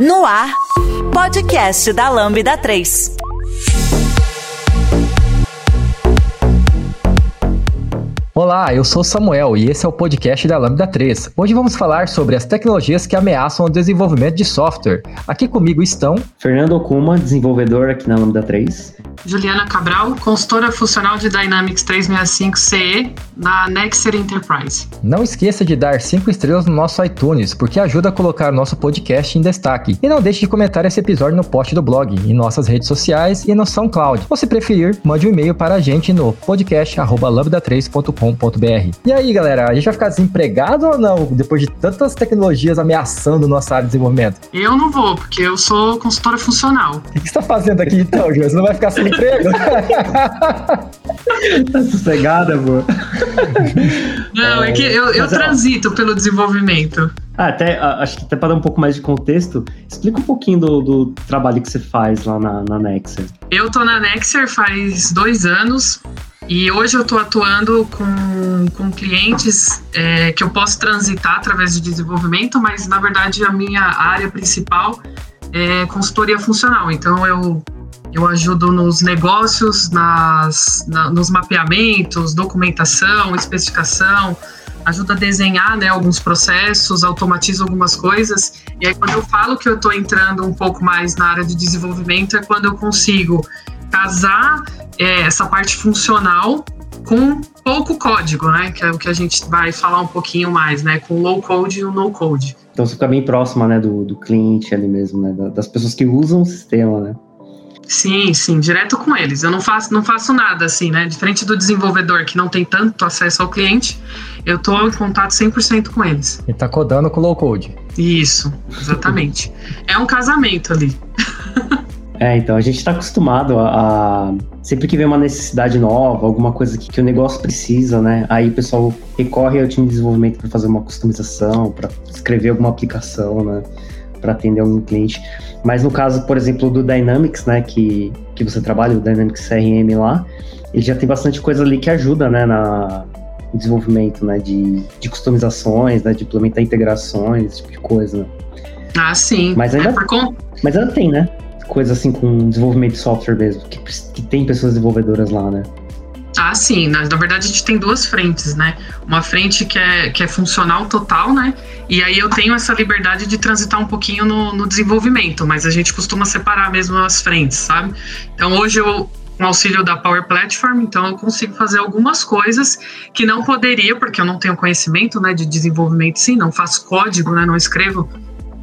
No ar, podcast da Lambda 3. Olá, eu sou Samuel e esse é o podcast da Lambda 3. Hoje vamos falar sobre as tecnologias que ameaçam o desenvolvimento de software. Aqui comigo estão Fernando Okuma, desenvolvedor aqui na Lambda 3. Juliana Cabral, consultora funcional de Dynamics 365 CE na Nexer Enterprise. Não esqueça de dar 5 estrelas no nosso iTunes, porque ajuda a colocar nosso podcast em destaque. E não deixe de comentar esse episódio no post do blog, em nossas redes sociais e no SoundCloud. Ou se preferir, mande um e-mail para a gente no podcast@lambda3.com.br. E aí, galera, a gente vai ficar desempregado ou não depois de tantas tecnologias ameaçando nossa área de desenvolvimento? Eu não vou, porque eu sou consultora funcional. O que você está fazendo aqui então, Jô? Você não vai ficar sem emprego? tá sossegada, amor? Não, é, é que eu, eu transito pelo desenvolvimento. Ah, até, acho que até para dar um pouco mais de contexto, explica um pouquinho do, do trabalho que você faz lá na, na Nexer. Eu tô na Nexer faz dois anos e hoje eu estou atuando com, com clientes é, que eu posso transitar através de desenvolvimento, mas na verdade a minha área principal é consultoria funcional. Então eu eu ajudo nos negócios, nas, na, nos mapeamentos, documentação, especificação, ajuda a desenhar né, alguns processos, automatizo algumas coisas. E aí, quando eu falo que eu estou entrando um pouco mais na área de desenvolvimento, é quando eu consigo casar é, essa parte funcional com pouco código, né? Que é o que a gente vai falar um pouquinho mais, né? Com low code e o no code. Então você fica bem próxima, né, do, do cliente ali mesmo, né? Das pessoas que usam o sistema, né? Sim, sim, direto com eles. Eu não faço, não faço nada assim, né? Diferente do desenvolvedor que não tem tanto acesso ao cliente, eu estou em contato 100% com eles. E tá codando com low code. Isso, exatamente. é um casamento ali. é, então a gente está acostumado a, a, sempre que vem uma necessidade nova, alguma coisa que, que o negócio precisa, né? Aí o pessoal recorre ao time de desenvolvimento para fazer uma customização, para escrever alguma aplicação, né? Para atender algum cliente. Mas no caso, por exemplo, do Dynamics, né, que, que você trabalha, o Dynamics CRM lá, ele já tem bastante coisa ali que ajuda, né, na, no desenvolvimento, né, de, de customizações, né, de implementar integrações, esse tipo de coisa. Né? Ah, sim. Mas ainda, é mas ainda tem, né, coisa assim com desenvolvimento de software mesmo, que, que tem pessoas desenvolvedoras lá, né. Ah, sim. Na, na, verdade, a gente tem duas frentes, né? Uma frente que é, que é funcional total, né? E aí eu tenho essa liberdade de transitar um pouquinho no, no desenvolvimento, mas a gente costuma separar mesmo as frentes, sabe? Então hoje eu, com auxílio da Power Platform, então eu consigo fazer algumas coisas que não poderia, porque eu não tenho conhecimento né, de desenvolvimento, sim, não faço código, né, não escrevo,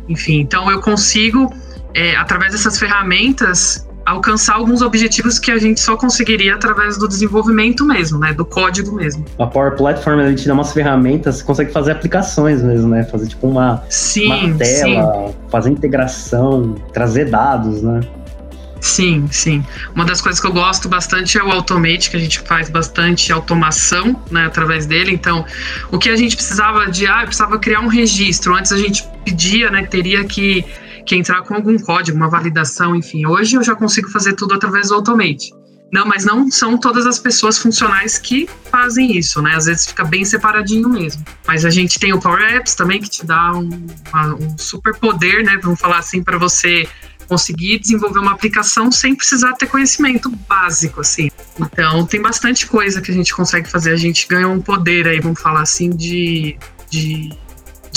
enfim, então eu consigo, é, através dessas ferramentas, alcançar alguns objetivos que a gente só conseguiria através do desenvolvimento mesmo, né? Do código mesmo. A Power Platform ele te dá umas ferramentas, consegue fazer aplicações mesmo, né? Fazer tipo uma, sim, uma tela, sim. fazer integração, trazer dados, né? Sim, sim. Uma das coisas que eu gosto bastante é o Automate, que a gente faz bastante automação, né, através dele. Então, o que a gente precisava de, ah, precisava criar um registro. Antes a gente pedia, né, teria que que entrar com algum código, uma validação, enfim. Hoje eu já consigo fazer tudo através do Automate. Não, mas não são todas as pessoas funcionais que fazem isso, né? Às vezes fica bem separadinho mesmo. Mas a gente tem o Power Apps também, que te dá um, uma, um super poder, né? Vamos falar assim, para você conseguir desenvolver uma aplicação sem precisar ter conhecimento básico, assim. Então, tem bastante coisa que a gente consegue fazer. A gente ganha um poder aí, vamos falar assim, de, de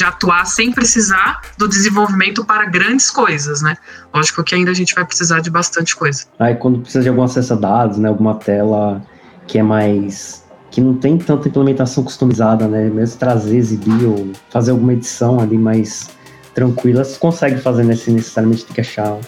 de atuar sem precisar do desenvolvimento para grandes coisas, né? Lógico que ainda a gente vai precisar de bastante coisa. Aí quando precisa de algum acesso a dados, né, alguma tela que é mais que não tem tanta implementação customizada, né? Mesmo trazer, exibir ou fazer alguma edição ali mais tranquila, você consegue fazer nesse necessariamente tem que achar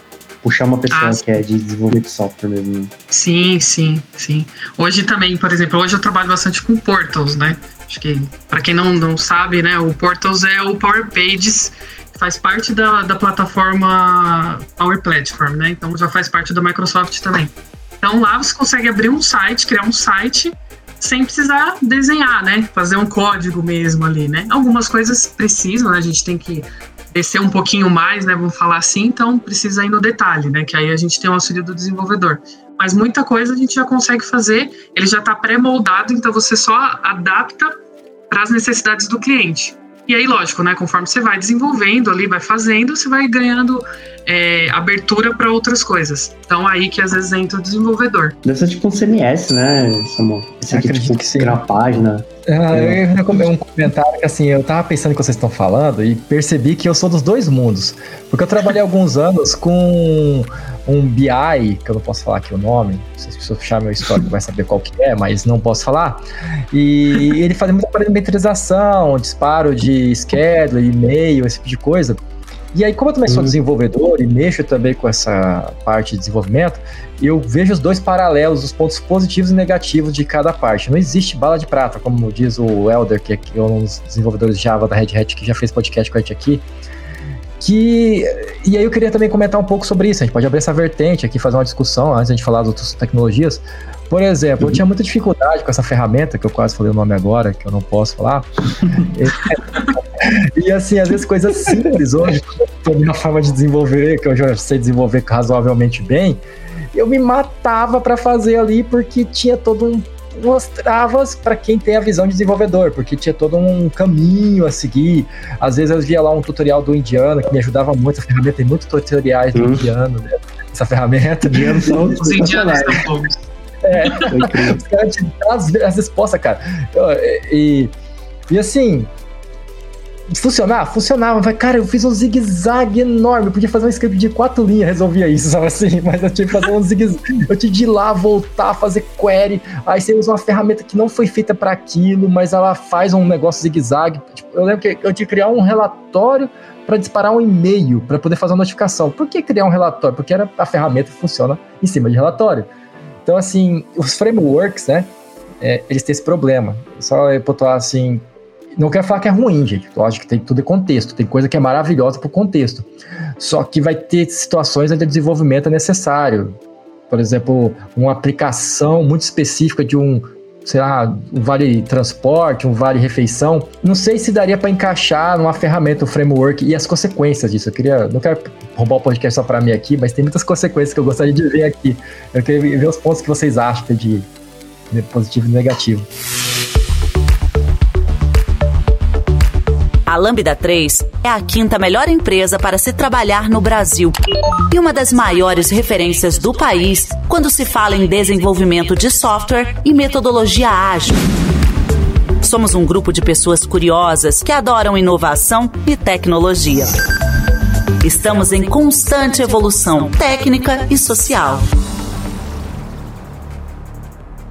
puxar uma pessoa ah, que é de desenvolvimento de software mesmo. Né? Sim, sim, sim. Hoje também, por exemplo, hoje eu trabalho bastante com portals, né? Acho que, para quem não, não sabe, né, o Portals é o Power Pages, faz parte da, da plataforma Power Platform, né? Então já faz parte da Microsoft também. Então lá você consegue abrir um site, criar um site sem precisar desenhar, né? Fazer um código mesmo ali, né? Algumas coisas precisam, né? A gente tem que descer um pouquinho mais, né? Vamos falar assim, então precisa ir no detalhe, né? Que aí a gente tem o auxílio do desenvolvedor mas muita coisa a gente já consegue fazer, ele já está pré-moldado, então você só adapta para as necessidades do cliente. E aí, lógico, né? Conforme você vai desenvolvendo ali, vai fazendo, você vai ganhando é, abertura para outras coisas. Então aí que às vezes entra o desenvolvedor. Deve ser tipo um CMS, né, Samuel? Esse aqui, tipo, que sim. página. Ah, eu ia um comentário que assim, eu tava pensando o que vocês estão falando e percebi que eu sou dos dois mundos. Porque eu trabalhei alguns anos com um BI, que eu não posso falar aqui o nome, se as pessoas fecharem meu histórico vai saber qual que é, mas não posso falar. E ele fazia muita parametrização, disparo de schedule, e-mail, esse tipo de coisa. E aí, como eu também sou uhum. desenvolvedor e mexo também com essa parte de desenvolvimento, eu vejo os dois paralelos, os pontos positivos e negativos de cada parte. Não existe bala de prata, como diz o Elder, que é um dos desenvolvedores Java da Red Hat, que já fez podcast com a gente aqui. Que, e aí eu queria também comentar um pouco sobre isso. A gente pode abrir essa vertente aqui, fazer uma discussão antes de a gente falar das outras tecnologias. Por exemplo, uhum. eu tinha muita dificuldade com essa ferramenta, que eu quase falei o nome agora, que eu não posso falar. E assim, às vezes coisas simples hoje, a minha forma de desenvolver, que eu já sei desenvolver razoavelmente bem, eu me matava para fazer ali porque tinha todo um umas travas para quem tem a visão de desenvolvedor, porque tinha todo um caminho a seguir. Às vezes eu via lá um tutorial do indiano que me ajudava muito. Essa ferramenta tem muitos tutoriais do hum. indiano, né? Essa ferramenta. Indiano são os indianos são É, os caras te dão as, as respostas, cara. E, e assim, funcionar? Funcionava. Mas, cara, eu fiz um zigue-zague enorme. Eu podia fazer um script de quatro linhas, resolvia isso, sabe assim? Mas eu tinha que fazer um zigue-zague. Eu tinha de ir lá, voltar, fazer query. Aí você usa uma ferramenta que não foi feita para aquilo, mas ela faz um negócio zigue-zague. Tipo, eu lembro que eu tinha que criar um relatório para disparar um e-mail, para poder fazer uma notificação. Por que criar um relatório? Porque era, a ferramenta funciona em cima de relatório. Então, assim, os frameworks, né? É, eles têm esse problema. Só eu pontuar assim, não quero falar que é ruim, gente. Lógico que tem tudo é contexto. Tem coisa que é maravilhosa pro contexto. Só que vai ter situações onde o desenvolvimento é necessário. Por exemplo, uma aplicação muito específica de um, sei lá, um vale transporte, um vale refeição. Não sei se daria para encaixar numa ferramenta, um framework e as consequências disso. Eu queria, não quero roubar o podcast só para mim aqui, mas tem muitas consequências que eu gostaria de ver aqui. Eu queria ver os pontos que vocês acham de positivo e negativo. A Lambda 3 é a quinta melhor empresa para se trabalhar no Brasil e uma das maiores referências do país quando se fala em desenvolvimento de software e metodologia ágil. Somos um grupo de pessoas curiosas que adoram inovação e tecnologia. Estamos em constante evolução técnica e social.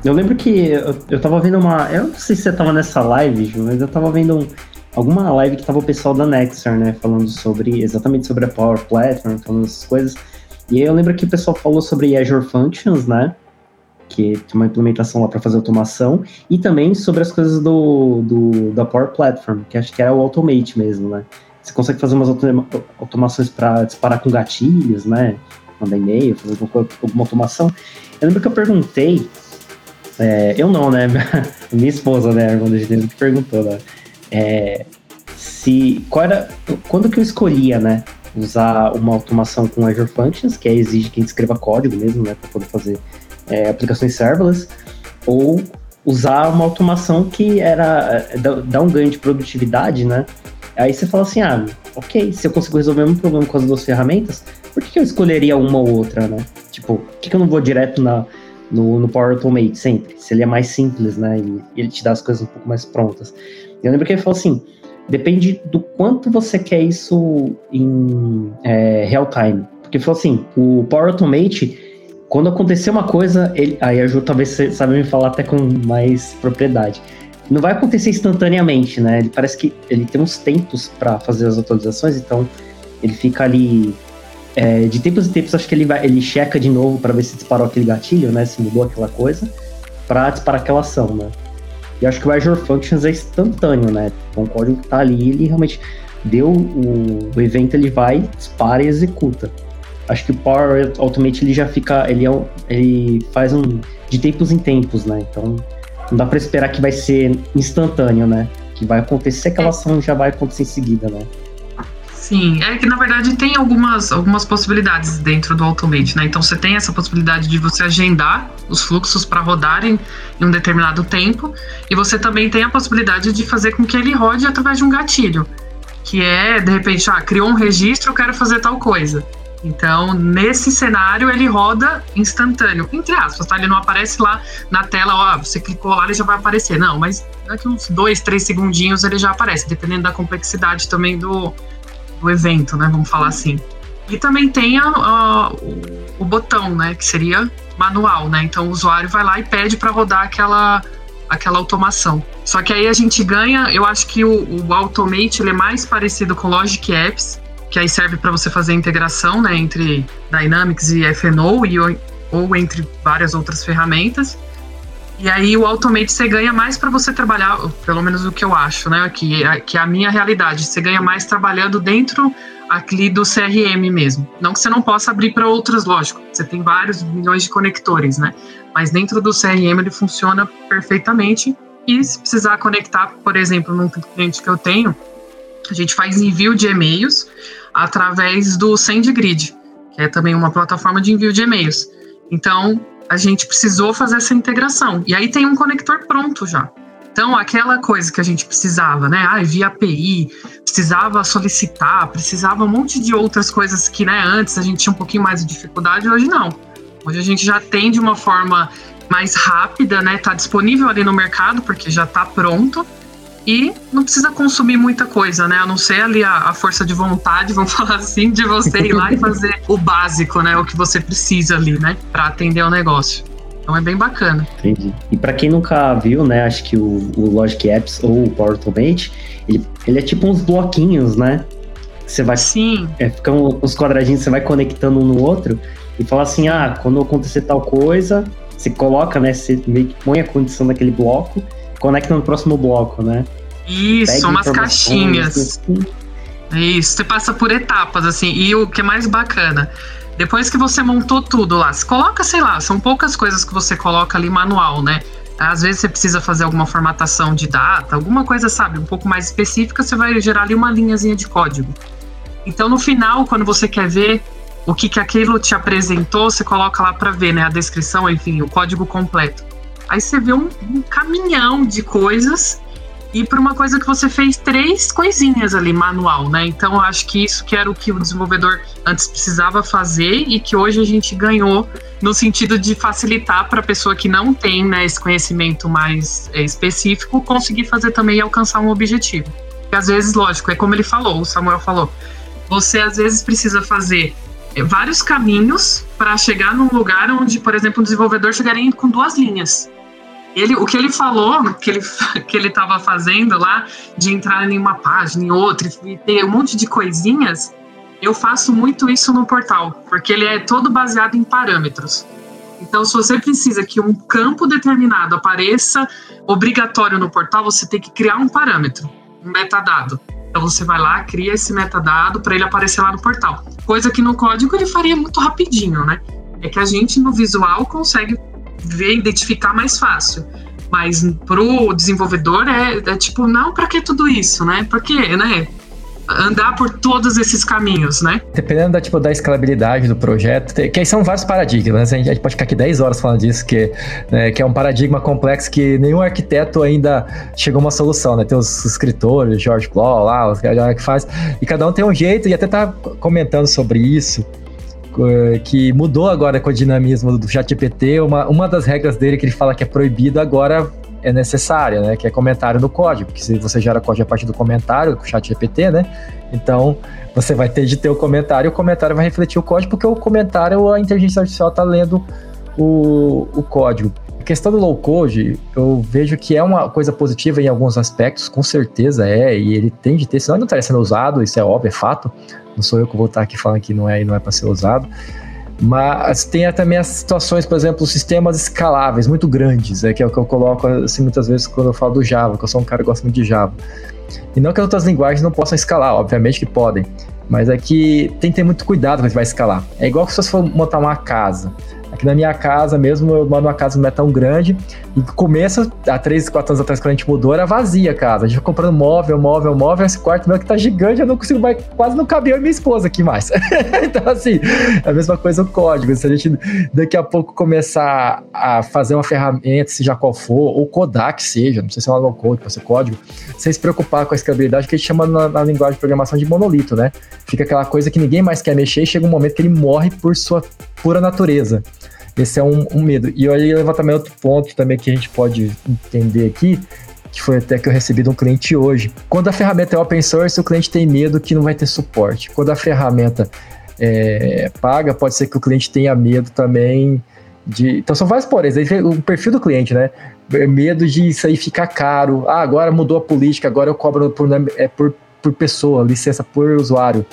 Eu lembro que eu, eu tava vendo uma. Eu não sei se você tava nessa live, Ju, mas eu tava vendo um, alguma live que tava o pessoal da Nexar, né, falando sobre exatamente sobre a Power Platform, falando essas coisas. E aí eu lembro que o pessoal falou sobre Azure Functions, né, que tem uma implementação lá para fazer automação, e também sobre as coisas do, do, da Power Platform, que acho que era o Automate mesmo, né. Você consegue fazer umas automa automações para disparar com gatilhos, né, mandar e-mail, fazer alguma, alguma automação. Eu lembro que eu perguntei, é, eu não, né, minha esposa, né, a irmã gente que perguntou, né, é, se qual era, quando que eu escolhia, né, usar uma automação com Azure Functions, que é, exige que a gente escreva código mesmo, né, para poder fazer é, aplicações serverless, ou usar uma automação que era é, dá um ganho de produtividade, né? Aí você fala assim, ah, ok, se eu consigo resolver um problema com as duas ferramentas, por que, eu escolheria uma ou outra, né? Tipo, por que, eu não vou direto na, no, no Power Automate sempre? Se ele é mais simples, né? E ele te dá as coisas um pouco mais prontas. Eu lembro que ele falou assim: depende do quanto você quer isso em é, real time. Porque ele falou assim: o Power Automate, quando acontecer uma coisa, ele, aí a Ju talvez sabe me falar até com mais propriedade. Não vai acontecer instantaneamente, né? Ele parece que ele tem uns tempos para fazer as atualizações, então ele fica ali é, de tempos em tempos, acho que ele vai, ele checa de novo para ver se disparou aquele gatilho, né? Se mudou aquela coisa, para disparar aquela ação, né? E acho que o Azure Functions é instantâneo, né? Então o código que tá ali, ele realmente deu o, o evento, ele vai, dispara e executa. Acho que o Power Automate ele já fica, ele, é, ele faz um de tempos em tempos, né? Então não dá para esperar que vai ser instantâneo, né? Que vai acontecer aquela é. ação já vai acontecer em seguida, né? Sim, é que na verdade tem algumas, algumas possibilidades dentro do Automate, né? Então você tem essa possibilidade de você agendar os fluxos para rodarem em um determinado tempo, e você também tem a possibilidade de fazer com que ele rode através de um gatilho, que é, de repente, ah, criou um registro, eu quero fazer tal coisa. Então, nesse cenário, ele roda instantâneo, entre aspas, tá? Ele não aparece lá na tela, ó, você clicou lá, ele já vai aparecer. Não, mas daqui uns dois, três segundinhos ele já aparece, dependendo da complexidade também do, do evento, né? Vamos falar assim. E também tem a, a, o, o, botão, né? Que seria manual, né? Então o usuário vai lá e pede para rodar aquela, aquela automação. Só que aí a gente ganha, eu acho que o, o Automate ele é mais parecido com Logic Apps, que aí serve para você fazer a integração né, entre Dynamics e FNO e, ou entre várias outras ferramentas. E aí o Automate você ganha mais para você trabalhar, pelo menos o que eu acho, né? Que, que é a minha realidade. Você ganha mais trabalhando dentro aqui do CRM mesmo. Não que você não possa abrir para outras, lógico. Você tem vários milhões de conectores, né? Mas dentro do CRM ele funciona perfeitamente. E se precisar conectar, por exemplo, num cliente que eu tenho, a gente faz envio de e-mails através do SendGrid, que é também uma plataforma de envio de e-mails. Então, a gente precisou fazer essa integração. E aí tem um conector pronto já. Então, aquela coisa que a gente precisava, né? Ah, via API, precisava solicitar, precisava um monte de outras coisas que, né, antes a gente tinha um pouquinho mais de dificuldade, hoje não. Hoje a gente já tem de uma forma mais rápida, né? Tá disponível ali no mercado, porque já tá pronto e não precisa consumir muita coisa, né? A não ser ali a, a, força de vontade, vamos falar assim, de você ir lá e fazer o básico, né? O que você precisa ali, né? Para atender o negócio. Então é bem bacana. Entendi. E para quem nunca viu, né? Acho que o, o Logic Apps ou o Power Automate, ele, ele é tipo uns bloquinhos, né? Você vai. Sim. É, ficam uns quadradinhos, você vai conectando um no outro e fala assim: ah, quando acontecer tal coisa, você coloca, né? Você meio que põe a condição daquele bloco conecta no próximo bloco, né? Isso, Pega umas caixinhas. Assim. Isso, você passa por etapas, assim. E o que é mais bacana, depois que você montou tudo lá, você coloca, sei lá, são poucas coisas que você coloca ali manual, né? Às vezes você precisa fazer alguma formatação de data, alguma coisa, sabe, um pouco mais específica, você vai gerar ali uma linhazinha de código. Então, no final, quando você quer ver o que, que aquilo te apresentou, você coloca lá para ver, né? A descrição, enfim, o código completo. Aí você vê um, um caminhão de coisas e para uma coisa que você fez três coisinhas ali manual, né? Então eu acho que isso que era o que o desenvolvedor antes precisava fazer e que hoje a gente ganhou no sentido de facilitar para a pessoa que não tem né, esse conhecimento mais é, específico conseguir fazer também e alcançar um objetivo. E às vezes, lógico, é como ele falou, o Samuel falou, você às vezes precisa fazer é, vários caminhos para chegar num lugar onde, por exemplo, um desenvolvedor chegaria com duas linhas. Ele, o que ele falou, que ele que ele estava fazendo lá, de entrar em uma página, em outra, e ter um monte de coisinhas, eu faço muito isso no portal, porque ele é todo baseado em parâmetros. Então, se você precisa que um campo determinado apareça obrigatório no portal, você tem que criar um parâmetro, um metadado. Então, você vai lá, cria esse metadado para ele aparecer lá no portal. Coisa que no código ele faria muito rapidinho, né? É que a gente no visual consegue ver, identificar mais fácil. Mas pro desenvolvedor é, é tipo, não, para que tudo isso, né? Porque, né? andar por todos esses caminhos, né? Dependendo da, tipo, da escalabilidade do projeto, que aí são vários paradigmas, né? A gente pode ficar aqui 10 horas falando disso, que, né, que é um paradigma complexo que nenhum arquiteto ainda chegou a uma solução, né? Tem os escritores, George Claw lá, os galera que faz, e cada um tem um jeito, e até tá comentando sobre isso, que mudou agora com o dinamismo do ChatGPT. Uma, uma das regras dele que ele fala que é proibido agora é necessária, né? Que é comentário no código. Que se você gera código a partir do comentário, com o ChatGPT, né? Então você vai ter de ter o comentário o comentário vai refletir o código, porque o comentário, a inteligência artificial está lendo o, o código. A questão do low code, eu vejo que é uma coisa positiva em alguns aspectos, com certeza é, e ele tem de ter, senão ele não estaria sendo usado, isso é óbvio, é fato. Não sou eu que vou estar aqui falando que não é e não é para ser usado. Mas tem também as situações, por exemplo, sistemas escaláveis muito grandes, é que é o que eu coloco assim muitas vezes quando eu falo do Java, que eu sou um cara que gosta muito de Java. E não que as outras linguagens não possam escalar, obviamente que podem, mas é que tem que ter muito cuidado quando vai escalar. É igual se você for montar uma casa. Aqui na minha casa mesmo, eu moro numa casa que não é tão grande. E começa, há 3, 4 anos atrás, quando a gente mudou, era vazia a casa. A gente foi comprando móvel, móvel, móvel. Esse quarto meu que tá gigante, eu não consigo mais, quase não cabia minha esposa aqui mais. então, assim, é a mesma coisa o código. Se a gente daqui a pouco começar a fazer uma ferramenta, seja qual for, ou Kodak seja, não sei se é uma low code, pode ser código, sem se preocupar com a escalabilidade que a gente chama na, na linguagem de programação de monolito, né? Fica aquela coisa que ninguém mais quer mexer e chega um momento que ele morre por sua pura natureza. Esse é um, um medo. E aí leva também outro ponto também que a gente pode entender aqui, que foi até que eu recebi de um cliente hoje. Quando a ferramenta é open source, o cliente tem medo que não vai ter suporte. Quando a ferramenta é, paga, pode ser que o cliente tenha medo também de. Então são vários poréns. O perfil do cliente, né? Medo de isso aí ficar caro. Ah, agora mudou a política, agora eu cobro por, é, por, por pessoa, licença por usuário.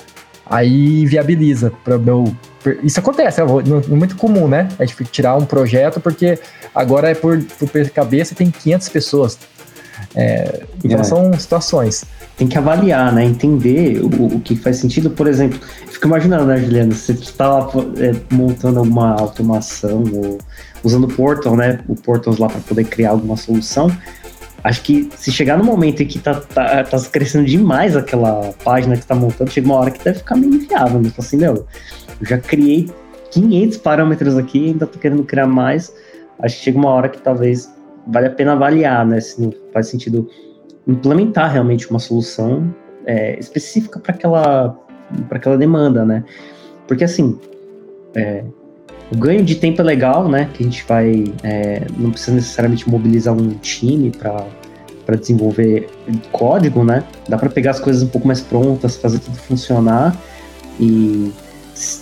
Aí viabiliza para meu isso acontece, é muito comum, né? A gente tirar um projeto porque agora é por, por cabeça tem 500 pessoas. É, então é. são situações. Tem que avaliar, né? Entender o, o que faz sentido. Por exemplo, fico imaginando, né, Juliana? Você está lá é, montando alguma automação ou usando o Portal, né? O Portals lá para poder criar alguma solução. Acho que se chegar no momento em que tá, tá, tá crescendo demais aquela página que está montando, chega uma hora que deve ficar meio inviável. Né? Assim, meu, eu já criei 500 parâmetros aqui, ainda tô querendo criar mais. Acho que chega uma hora que talvez vale a pena avaliar, né? Se não faz sentido implementar realmente uma solução é, específica para aquela, aquela demanda, né? Porque assim, é, o ganho de tempo é legal, né? Que a gente vai. É, não precisa necessariamente mobilizar um time para desenvolver código, né? Dá para pegar as coisas um pouco mais prontas, fazer tudo funcionar e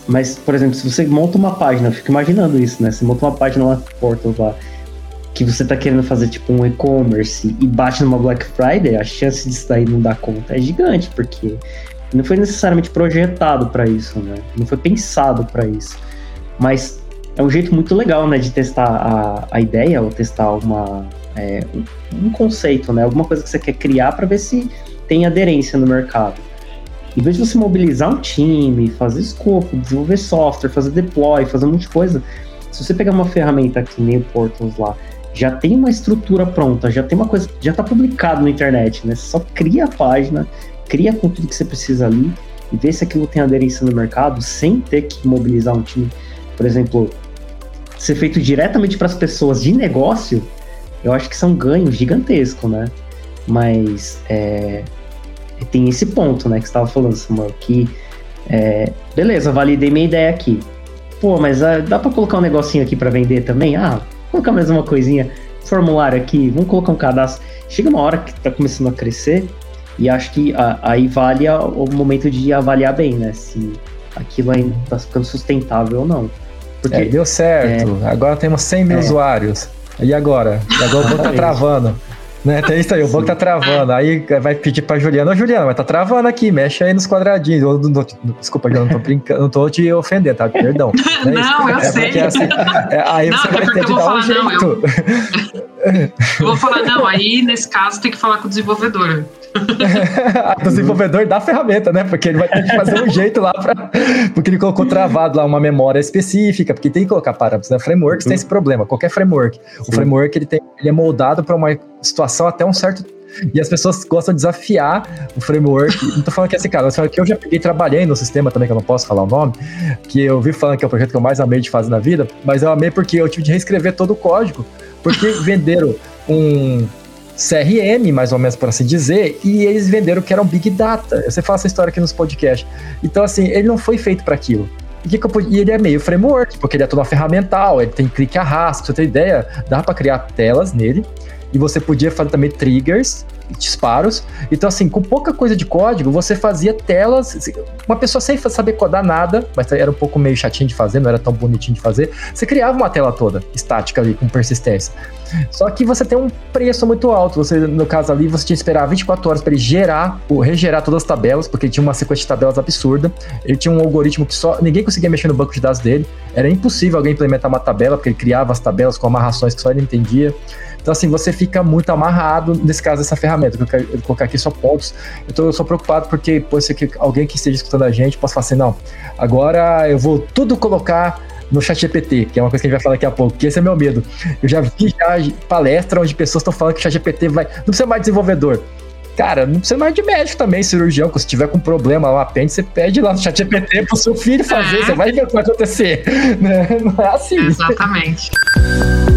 mas, por exemplo, se você monta uma página, eu fico imaginando isso, né? Você monta uma página lá Portal lá, que você tá querendo fazer tipo um e-commerce e bate numa Black Friday, a chance disso daí não dar conta é gigante, porque não foi necessariamente projetado para isso, né? Não foi pensado para isso. Mas é um jeito muito legal, né, de testar a, a ideia ou testar uma, é, um, conceito, né? Alguma coisa que você quer criar para ver se tem aderência no mercado. Em vez de você mobilizar um time, fazer escopo, desenvolver software, fazer deploy, fazer um monte de coisa, se você pegar uma ferramenta que nem o Portals lá, já tem uma estrutura pronta, já tem uma coisa, já está publicado na internet, né? Você só cria a página, cria com tudo que você precisa ali e vê se aquilo tem aderência no mercado sem ter que mobilizar um time. Por exemplo, ser feito diretamente para as pessoas de negócio, eu acho que são ganhos gigantescos, né? Mas é, tem esse ponto, né, que você estava falando, Samuel, que é, beleza, validei minha ideia aqui. Pô, mas ah, dá para colocar um negocinho aqui para vender também? Ah, colocar mais uma coisinha, formulário aqui, vamos colocar um cadastro. Chega uma hora que tá começando a crescer e acho que ah, aí vale o momento de avaliar bem, né, se aquilo ainda tá ficando sustentável ou não. Porque, é, deu certo, é, agora temos 100 mil é. usuários. E agora? E agora o banco tá travando. Né? Tem isso aí, o banco tá travando. Aí vai pedir pra Juliana, ô Juliana, mas tá travando aqui, mexe aí nos quadradinhos. Eu, não, desculpa, eu não tô brincando, não tô te ofendendo, tá? Perdão. É não, eu é sei. Assim, é, aí não, você vai ter de dar um jeito. Não, eu, eu vou falar, não, aí nesse caso tem que falar com o desenvolvedor. do desenvolvedor da ferramenta, né? Porque ele vai ter que fazer um jeito lá para. Porque ele colocou travado lá uma memória específica, porque tem que colocar parâmetros, né? Frameworks uhum. tem esse problema, qualquer framework. Sim. O framework ele, tem, ele é moldado para uma situação até um certo e as pessoas gostam de desafiar o framework. Não tô falando que é esse cara, eu que eu já peguei, trabalhei no sistema também, que eu não posso falar o nome, que eu vi falando que é o projeto que eu mais amei de fazer na vida, mas eu amei porque eu tive de reescrever todo o código, porque venderam um CRM, mais ou menos por assim dizer, e eles venderam que era um Big Data. Você fala essa história aqui nos podcasts. Então, assim, ele não foi feito para aquilo. E, ele é meio framework, porque ele é todo ferramental, ele tem clique arrasto, você ter ideia, dá para criar telas nele, e você podia fazer também triggers, disparos. Então, assim, com pouca coisa de código, você fazia telas. Uma pessoa sem saber codar nada, mas era um pouco meio chatinho de fazer, não era tão bonitinho de fazer. Você criava uma tela toda estática ali, com persistência. Só que você tem um preço muito alto. Você, no caso ali, você tinha que esperar 24 horas para ele gerar, ou regerar todas as tabelas, porque tinha uma sequência de tabelas absurda. Ele tinha um algoritmo que só ninguém conseguia mexer no banco de dados dele. Era impossível alguém implementar uma tabela, porque ele criava as tabelas com amarrações que só ele entendia. Então, assim, você fica muito amarrado, nesse caso, dessa ferramenta. Eu quero colocar aqui só pontos. Eu, tô, eu sou preocupado porque pode ser que alguém que esteja escutando a gente possa falar assim, não, agora eu vou tudo colocar no chat GPT, que é uma coisa que a gente vai falar daqui a pouco, que esse é meu medo. Eu já vi já palestra onde pessoas estão falando que o chat GPT vai. Não precisa mais desenvolvedor. Cara, não precisa mais de médico também, cirurgião. Se tiver com problema lá, apêndice, você pede lá no chat GPT pro seu filho fazer, é. você vai ver o que vai acontecer. Né? Não é assim. Exatamente.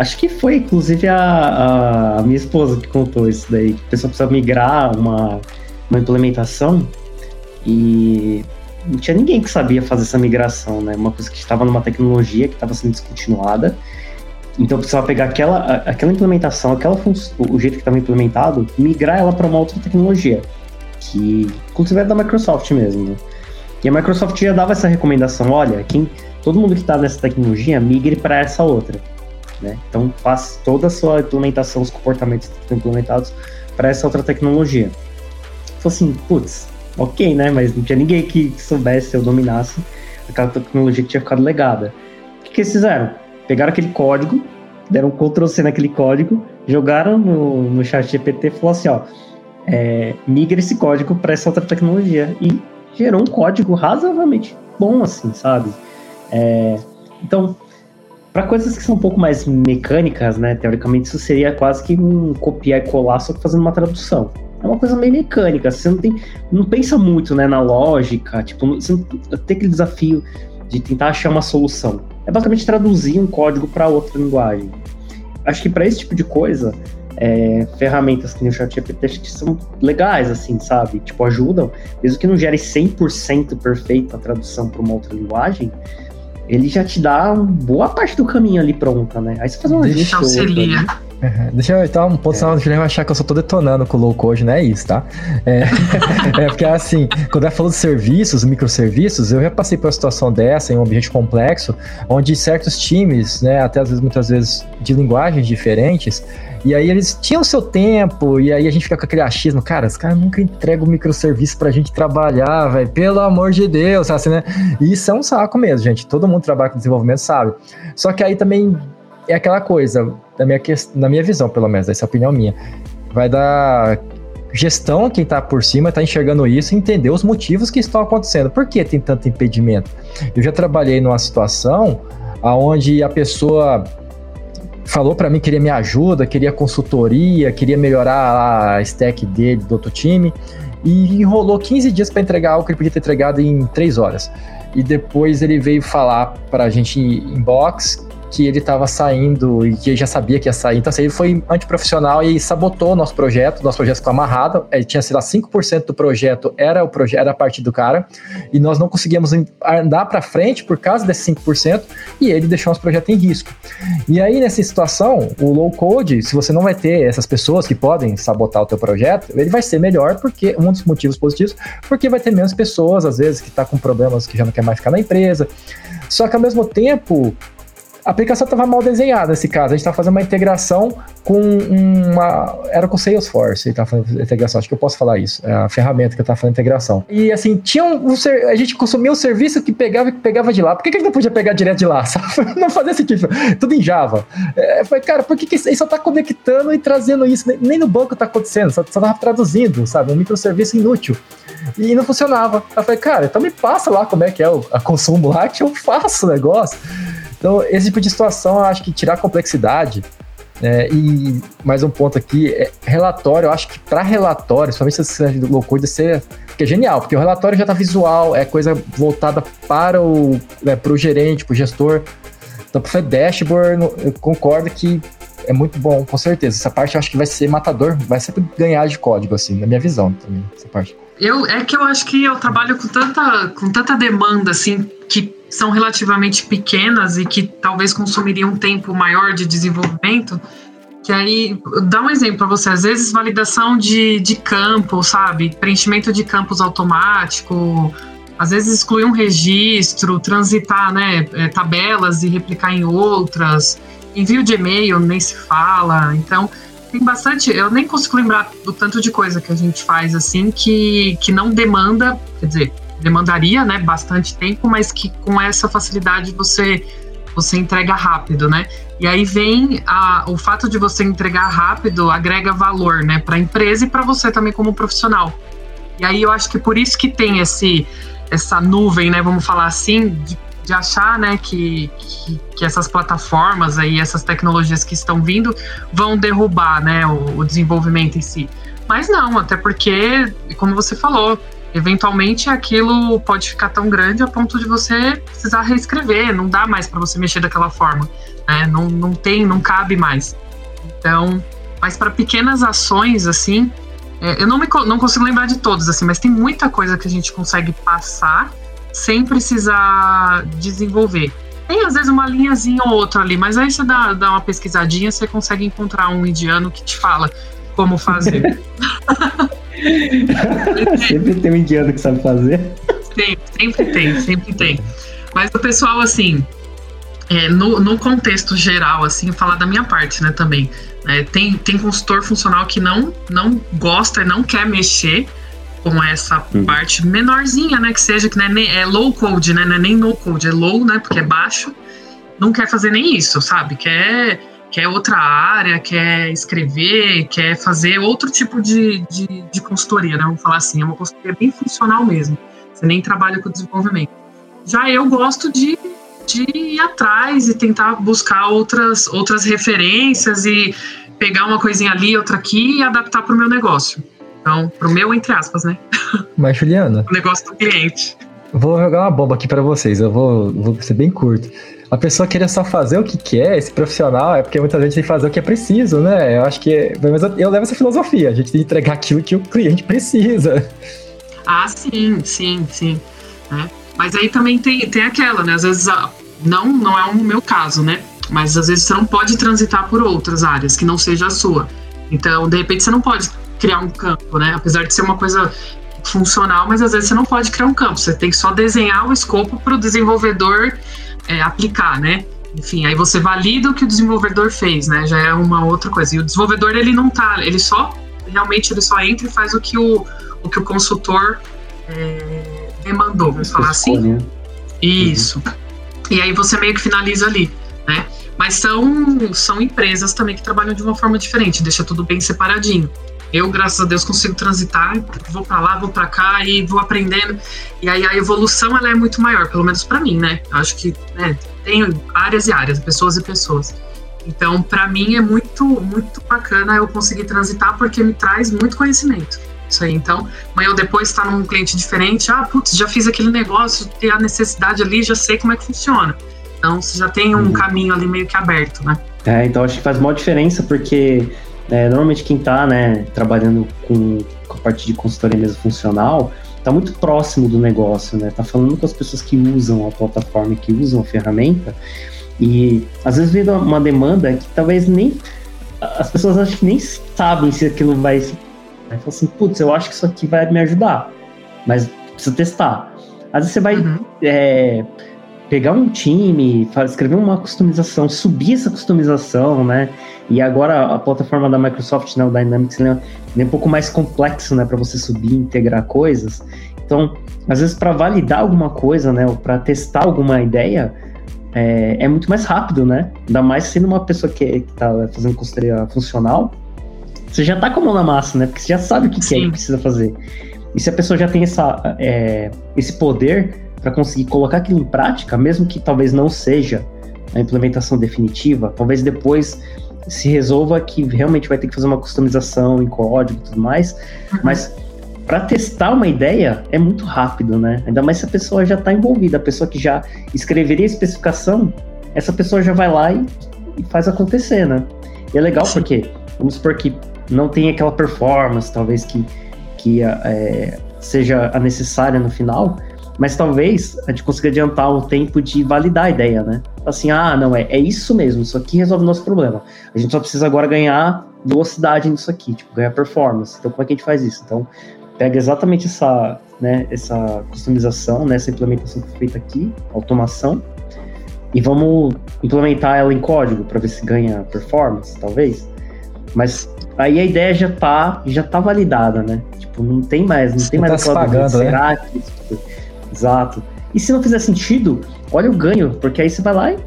Acho que foi inclusive a, a minha esposa que contou isso daí, que a pessoa precisa migrar uma, uma implementação e não tinha ninguém que sabia fazer essa migração, né? Uma coisa que estava numa tecnologia que estava sendo descontinuada. Então precisava pegar aquela, aquela implementação, aquela o jeito que estava implementado, migrar ela para uma outra tecnologia, que inclusive é da Microsoft mesmo. Né? E a Microsoft já dava essa recomendação: olha, quem, todo mundo que está nessa tecnologia migre para essa outra. Né? Então, faça toda a sua implementação, os comportamentos que estão implementados para essa outra tecnologia. Falei assim, putz, ok, né? Mas não tinha ninguém que soubesse ou dominasse aquela tecnologia que tinha ficado legada. O que, que eles fizeram? Pegaram aquele código, deram um Ctrl C naquele código, jogaram no, no chat GPT e falaram assim, ó, é, migra esse código para essa outra tecnologia. E gerou um código razoavelmente bom, assim, sabe? É, então, para coisas que são um pouco mais mecânicas, né? Teoricamente, isso seria quase que um copiar e colar, só que fazendo uma tradução. É uma coisa meio mecânica, você não tem. não pensa muito né, na lógica, tipo, você não tem aquele desafio de tentar achar uma solução. É basicamente traduzir um código para outra linguagem. Acho que para esse tipo de coisa, é, ferramentas que nem o ChatGPT são legais, assim, sabe? Tipo, ajudam, mesmo que não gere 100% perfeito a tradução para uma outra linguagem, ele já te dá boa parte do caminho ali pronta, né? Aí você faz uma Deixa auxilia. Uhum. Deixa eu dar um ponto, senão o Guilherme achar que eu só tô detonando com o low code, não é isso, tá? É, é porque assim, quando eu falo de serviços, microserviços, eu já passei por uma situação dessa em um ambiente complexo, onde certos times, né, até às vezes, muitas vezes, de linguagens diferentes, e aí eles tinham seu tempo, e aí a gente fica com aquele achismo, cara, os caras nunca entregam microserviço pra gente trabalhar, velho, pelo amor de Deus, assim, né? E isso é um saco mesmo, gente. Todo mundo trabalha com desenvolvimento sabe. Só que aí também é aquela coisa, na minha, na minha visão, pelo menos, essa é a opinião minha. Vai dar gestão, quem está por cima está enxergando isso entender os motivos que estão acontecendo. Por que tem tanto impedimento? Eu já trabalhei numa situação onde a pessoa falou para mim que queria minha ajuda, queria consultoria, queria melhorar a stack dele do outro time e enrolou 15 dias para entregar algo que ele podia ter entregado em 3 horas. E depois ele veio falar para a gente em box que ele estava saindo e que já sabia que ia sair. Então, assim, ele foi antiprofissional e sabotou o nosso projeto. Nosso projeto ficou amarrado. Ele tinha, sei lá, 5% do projeto era, o proje era a parte do cara. E nós não conseguíamos andar para frente por causa desse 5%. E ele deixou nosso projeto em risco. E aí, nessa situação, o low code, se você não vai ter essas pessoas que podem sabotar o teu projeto, ele vai ser melhor porque, um dos motivos positivos, porque vai ter menos pessoas, às vezes, que está com problemas que já não quer mais ficar na empresa. Só que ao mesmo tempo, a aplicação estava mal desenhada nesse caso. A gente estava fazendo uma integração com uma. Era com Salesforce, ele estava fazendo integração. Acho que eu posso falar isso. É a ferramenta que eu estava fazendo integração. E assim, tinha um, um, a gente consumia um serviço que pegava e pegava de lá. Por que, que gente não podia pegar direto de lá? Sabe? Não fazia sentido. Tudo em Java. É, foi, cara, por que, que ele só está conectando e trazendo isso? Nem no banco está acontecendo, só, estava traduzindo, sabe? Um microserviço inútil. E não funcionava. Eu falei, cara, então me passa lá como é que é o a consumo lá, que eu faço o negócio. Então, esse tipo de situação, eu acho que tirar complexidade. É, e mais um ponto aqui, é, relatório, eu acho que para relatório, somente se você do low que é genial, porque o relatório já está visual, é coisa voltada para o, né, para o gerente, para o gestor. Então, para dashboard, eu concordo que é muito bom, com certeza. Essa parte eu acho que vai ser matador, vai sempre ganhar de código, assim, na minha visão também, essa parte. Eu, é que eu acho que eu trabalho com tanta, com tanta demanda, assim, que são relativamente pequenas e que talvez consumiriam um tempo maior de desenvolvimento, que aí, dá um exemplo para você, às vezes validação de, de campo, sabe? Preenchimento de campos automático, às vezes excluir um registro, transitar né, é, tabelas e replicar em outras, envio de e-mail nem se fala. Então, tem bastante. Eu nem consigo lembrar do tanto de coisa que a gente faz assim que, que não demanda, quer dizer, demandaria né, bastante tempo, mas que com essa facilidade você você entrega rápido, né? E aí vem a, o fato de você entregar rápido agrega valor, né, para a empresa e para você também como profissional. E aí eu acho que por isso que tem esse essa nuvem, né, vamos falar assim, de, de achar, né, que, que, que, essas plataformas aí, essas tecnologias que estão vindo vão derrubar, né, o, o desenvolvimento em si. Mas não, até porque, como você falou, eventualmente aquilo pode ficar tão grande a ponto de você precisar reescrever, não dá mais para você mexer daquela forma, né? Não, não tem, não cabe mais. Então, mas para pequenas ações assim, é, eu não, me, não consigo lembrar de todos, assim, mas tem muita coisa que a gente consegue passar sem precisar desenvolver. Tem às vezes uma linhazinha ou outra ali, mas aí você dá, dá uma pesquisadinha, você consegue encontrar um indiano que te fala como fazer. sempre tem um indiano que sabe fazer. Sempre, sempre tem, sempre tem. Mas o pessoal, assim, é, no, no contexto geral, assim, falar da minha parte, né, também. É, tem, tem consultor funcional que não, não gosta e não quer mexer com essa uhum. parte menorzinha, né, que seja, que é, nem, é low code, né, não é nem no code, é low, né, porque é baixo, não quer fazer nem isso, sabe, quer, quer outra área, quer escrever, quer fazer outro tipo de, de, de consultoria, né, vamos falar assim, é uma consultoria bem funcional mesmo, você nem trabalha com desenvolvimento. Já eu gosto de de ir atrás e tentar buscar outras, outras referências e pegar uma coisinha ali, outra aqui e adaptar para o meu negócio. Então, para o meu, entre aspas, né? Mas, Juliana. o negócio do cliente. Vou jogar uma bomba aqui para vocês, eu vou, vou ser bem curto. A pessoa querer só fazer o que quer, esse profissional, é porque muita gente tem que fazer o que é preciso, né? Eu acho que. Mas eu, eu levo essa filosofia, a gente tem que entregar aquilo que o cliente precisa. Ah, sim, sim, sim. É. Mas aí também tem, tem aquela, né? Às vezes, não, não é o meu caso, né? Mas às vezes você não pode transitar por outras áreas que não seja a sua. Então, de repente, você não pode criar um campo, né? Apesar de ser uma coisa funcional, mas às vezes você não pode criar um campo. Você tem que só desenhar o escopo para o desenvolvedor é, aplicar, né? Enfim, aí você valida o que o desenvolvedor fez, né? Já é uma outra coisa. E o desenvolvedor ele não tá, ele só realmente ele só entra e faz o que o, o que o consultor é, demandou, vamos falar assim. Né? Isso. Uhum. E aí você meio que finaliza ali, né? Mas são, são empresas também que trabalham de uma forma diferente, deixa tudo bem separadinho. Eu, graças a Deus, consigo transitar, vou para lá, vou para cá e vou aprendendo. E aí a evolução ela é muito maior, pelo menos para mim, né? Acho que né, tem áreas e áreas, pessoas e pessoas. Então, para mim é muito muito bacana eu conseguir transitar porque me traz muito conhecimento. Isso aí. Então, amanhã ou depois está num cliente diferente, ah, putz, já fiz aquele negócio, tem a necessidade ali, já sei como é que funciona. Então, você já tem um uhum. caminho ali meio que aberto, né? É, então acho que faz maior diferença, porque é, normalmente quem está né, trabalhando com, com a parte de consultoria mesmo funcional, está muito próximo do negócio, né? Tá falando com as pessoas que usam a plataforma, que usam a ferramenta, e às vezes vem uma demanda que talvez nem as pessoas acho que nem sabem se aquilo vai Aí fala assim, putz, eu acho que isso aqui vai me ajudar, mas precisa testar. Às vezes você vai uhum. é, pegar um time, escrever uma customização, subir essa customização, né? E agora a plataforma da Microsoft, né, o Dynamics, é, é um pouco mais complexo, né, para você subir, integrar coisas. Então, às vezes para validar alguma coisa, né, ou para testar alguma ideia, é, é, muito mais rápido, né? Ainda mais sendo uma pessoa que, está fazendo consultoria funcional, você já tá com a mão na massa, né? Porque você já sabe o que, que é que precisa fazer. E se a pessoa já tem essa, é, esse poder para conseguir colocar aquilo em prática, mesmo que talvez não seja a implementação definitiva, talvez depois se resolva que realmente vai ter que fazer uma customização em código e tudo mais, uhum. mas para testar uma ideia é muito rápido, né? Ainda mais se a pessoa já está envolvida, a pessoa que já escreveria a especificação, essa pessoa já vai lá e, e faz acontecer, né? E é legal Sim. porque, vamos supor que não tem aquela performance, talvez que, que é, seja a necessária no final, mas talvez a gente consiga adiantar o tempo de validar a ideia, né? Assim, ah, não, é, é isso mesmo, isso aqui resolve o nosso problema. A gente só precisa agora ganhar velocidade nisso aqui, tipo, ganhar performance. Então, como é que a gente faz isso? Então, pega exatamente essa, né, essa customização, né, essa implementação que foi feita aqui, automação, e vamos implementar ela em código para ver se ganha performance, talvez. Mas aí a ideia já tá, já tá validada, né? Tipo, não tem mais, não Você tem mais tá aquela pagando, né? será que Exato. E se não fizer sentido, olha o ganho, porque aí você vai lá e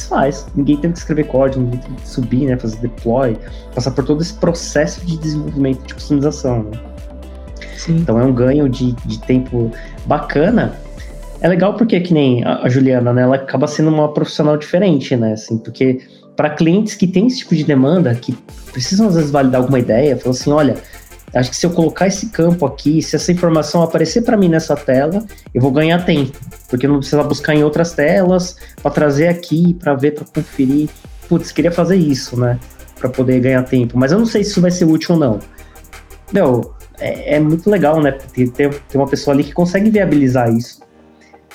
desfaz. Ninguém tem que escrever código, ninguém tem que subir, né, fazer deploy, passar por todo esse processo de desenvolvimento de customização, né? Então é um ganho de, de tempo bacana. É legal porque, que nem a, Juliana, né? Ela acaba sendo uma profissional diferente, né? Assim, porque para clientes que têm esse tipo de demanda, que precisam às vezes validar alguma ideia, falam assim, olha, acho que se eu colocar esse campo aqui, se essa informação aparecer para mim nessa tela, eu vou ganhar tempo, porque eu não precisa buscar em outras telas para trazer aqui, para ver, para conferir. Putz, queria fazer isso, né? Para poder ganhar tempo, mas eu não sei se isso vai ser útil ou não. Meu, é, é muito legal, né? Ter, ter, uma pessoa ali que consegue viabilizar isso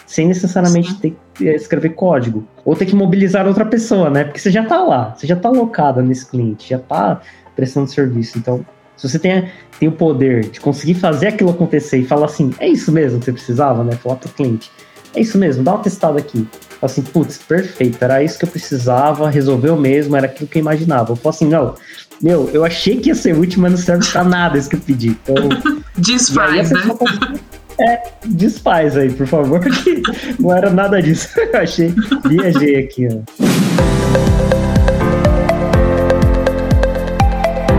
sem necessariamente ter que escrever código. Ou ter que mobilizar outra pessoa, né? Porque você já tá lá, você já tá alocada nesse cliente, já tá prestando serviço. Então, se você tem, tem o poder de conseguir fazer aquilo acontecer e falar assim, é isso mesmo que você precisava, né? Falar pro cliente, é isso mesmo, dá uma testada aqui. Assim, putz, perfeito, era isso que eu precisava, resolveu mesmo, era aquilo que eu imaginava. Eu falo assim, não, meu, eu achei que ia ser útil, mas não serve pra nada isso que eu pedi. Então, desfaz, né? É, desfaz aí, por favor, que não era nada disso. Eu achei, viajei aqui, ó.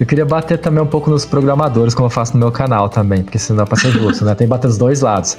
Eu queria bater também um pouco nos programadores, como eu faço no meu canal também, porque senão dá pra ser justo, né? Tem que bater dos dois lados.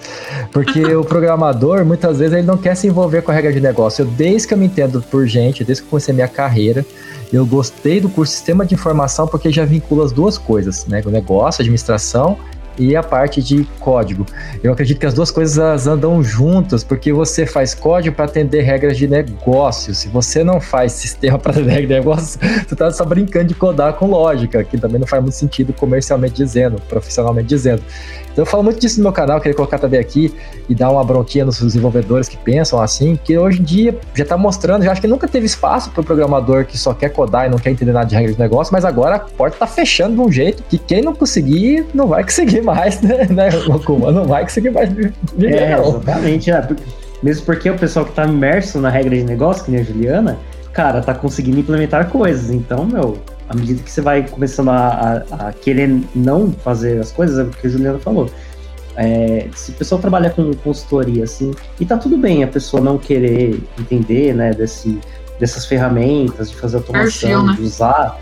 Porque o programador, muitas vezes, ele não quer se envolver com a regra de negócio. Eu, desde que eu me entendo por gente, desde que eu comecei minha carreira, eu gostei do curso Sistema de Informação porque já vincula as duas coisas, né? O negócio, a administração e a parte de código. Eu acredito que as duas coisas andam juntas, porque você faz código para atender regras de negócio. Se você não faz sistema para atender regras de negócio, você está só brincando de codar com lógica, que também não faz muito sentido comercialmente dizendo, profissionalmente dizendo. Então eu falo muito disso no meu canal, queria colocar também aqui e dar uma bronquinha nos desenvolvedores que pensam assim, que hoje em dia já está mostrando, já acho que nunca teve espaço para o programador que só quer codar e não quer entender nada de regras de negócio, mas agora a porta está fechando de um jeito que quem não conseguir não vai conseguir mais, né, né Não vai conseguir mais viver, é, não. Exatamente, é, mesmo porque o pessoal que está imerso na regra de negócio, que nem a Juliana, cara, tá conseguindo implementar coisas. Então, meu, à medida que você vai começando a, a, a querer não fazer as coisas, é o que a Juliana falou. É, se o pessoal trabalha com consultoria, assim, e tá tudo bem a pessoa não querer entender, né, desse, dessas ferramentas, de fazer automação, Perfil, né? de usar,